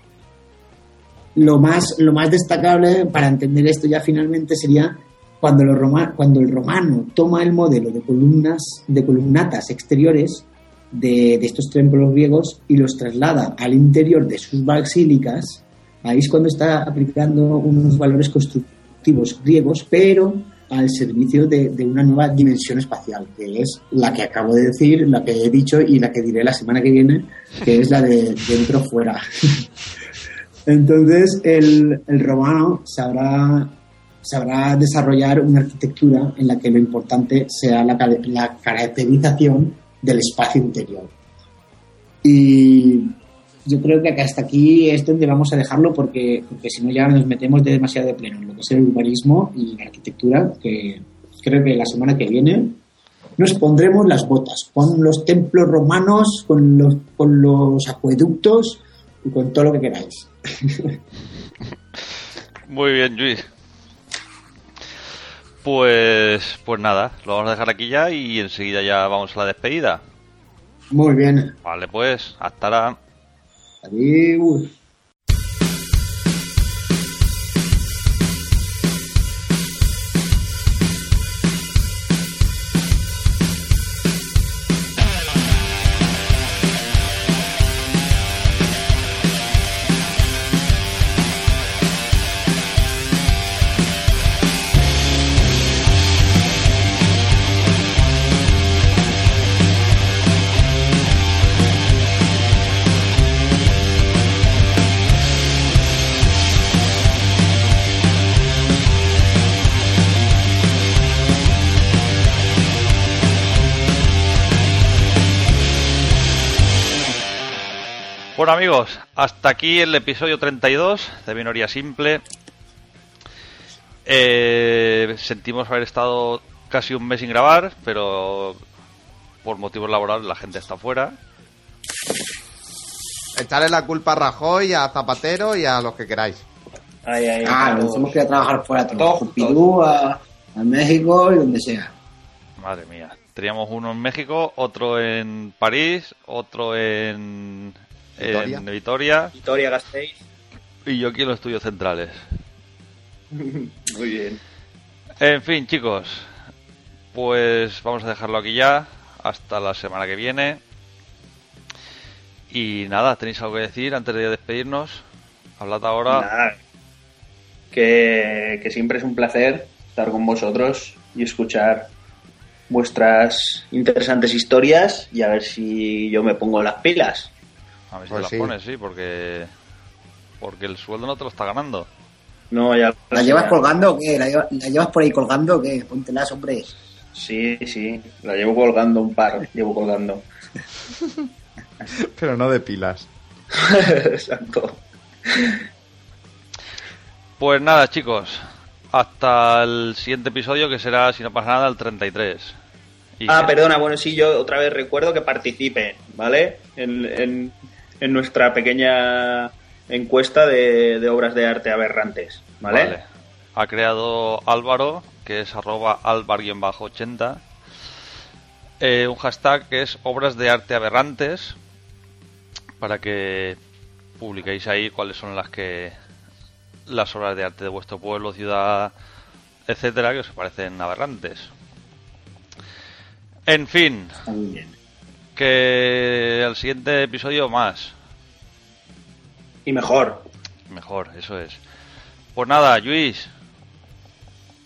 Lo más, lo más destacable para entender esto ya finalmente sería cuando, el romano toma el modelo de columnas, de columnatas exteriores de, de estos templos griegos y los traslada al interior de sus basílicas, ahí es cuando está aplicando unos valores constructivos griegos, pero al servicio de, de una nueva dimensión espacial, que es la que acabo de decir, la que he dicho y la que diré la semana que viene, que es la de dentro fuera. Entonces, el, el romano sabrá, sabrá desarrollar una arquitectura en la que lo importante sea la, la caracterización del espacio interior. Y yo creo que hasta aquí es donde vamos a dejarlo porque, porque si no ya nos metemos de demasiado de pleno en lo que es el urbanismo y la arquitectura, que creo que la semana que viene nos pondremos las botas con los templos romanos, con los, con los acueductos y con todo lo que queráis. Muy bien, Luis. Pues, pues nada, lo vamos a dejar aquí ya y enseguida ya vamos a la despedida. Muy bien. Vale, pues, hasta la... Adiós. Amigos, hasta aquí el episodio 32 de Minoría Simple. Eh, sentimos haber estado casi un mes sin grabar, pero por motivos laborales la gente está fuera. Echarle la culpa a Rajoy, a Zapatero y a los que queráis. Ay, ay, Ah, nos hemos que ir a trabajar fuera todos. Pompidou, a, a México y donde sea. Madre mía. Teníamos uno en México, otro en París, otro en, Vitoria. en Vitoria Victoria Gasteiz. y yo aquí en los estudios centrales. Muy bien. En fin, chicos, pues vamos a dejarlo aquí ya. Hasta la semana que viene. Y nada, ¿tenéis algo que decir antes de despedirnos? Hablad ahora. Nada. Que, que siempre es un placer estar con vosotros y escuchar vuestras interesantes historias y a ver si yo me pongo las pilas. A ver si Pues te las sí. pones, sí, porque. Porque el sueldo no te lo está ganando. No, ya ¿La llevas colgando o qué? ¿La, lleva- la llevas por ahí colgando o qué? Póntelas, hombre. Sí, sí, la llevo colgando un par, llevo colgando. Pero no de pilas. Exacto. Pues nada, chicos. Hasta el siguiente episodio, que será, si no pasa nada, el 33. Y Ah, perdona, bueno, sí, yo otra vez recuerdo que participe, ¿vale? En, en- en nuestra pequeña encuesta de, de obras de arte aberrantes, ¿vale? Vale. Ha creado Álvaro, que es arroba alvar-80, eh, un hashtag que es obras de arte aberrantes, para que publiquéis ahí cuáles son las que las obras de arte de vuestro pueblo, ciudad, etcétera, que os parecen aberrantes. En fin, muy bien. Que al siguiente episodio más. Y mejor. Mejor, eso es. Pues nada, Luis,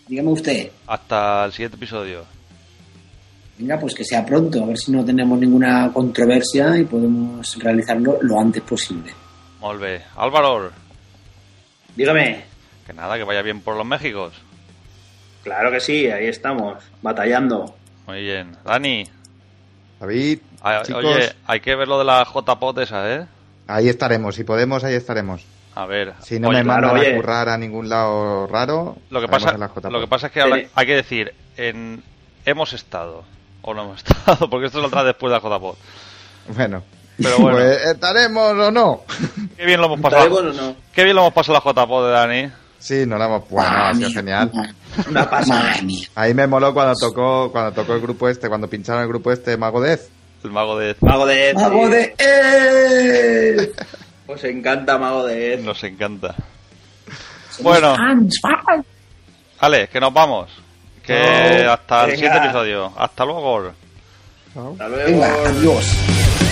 Dígame usted. hasta el siguiente episodio. Venga, pues que sea pronto, a ver si no tenemos ninguna controversia y podemos realizarlo lo antes posible. Molt bé. Álvaro, Dígame. que nada, que vaya bien por los Méxicos. Claro que sí, ahí estamos, batallando. Muy bien. Dani, David, a- chicos, oye, hay que ver lo de la JPOT esa, ¿eh? ahí estaremos. Si podemos, ahí estaremos. A ver. Si no oye, me mandan oye. a currar a ningún lado raro, lo que pasa, lo que pasa es que ahora Tiene- hay que decir en hemos estado o no hemos estado, porque esto saldrá después de la JPOT. Bueno, Pero bueno, pues estaremos o no. qué bien lo hemos ¿Estaremos pasado. o no? Qué bien lo hemos pasado la JPOT de Dani. Sí, no la hemos bueno, ha sido genial. Una pasada. Ahí me moló cuando tocó, cuando tocó el grupo este, cuando pincharon el grupo este Mago Dez. El mago de Mago de Ed. ¡Mago sí. de ¡Eh! Os encanta Mago de Ed. nos encanta. Bueno, vale, que nos vamos. Que No, hasta el siguiente episodio. Hasta luego. Hasta luego. Venga, adiós.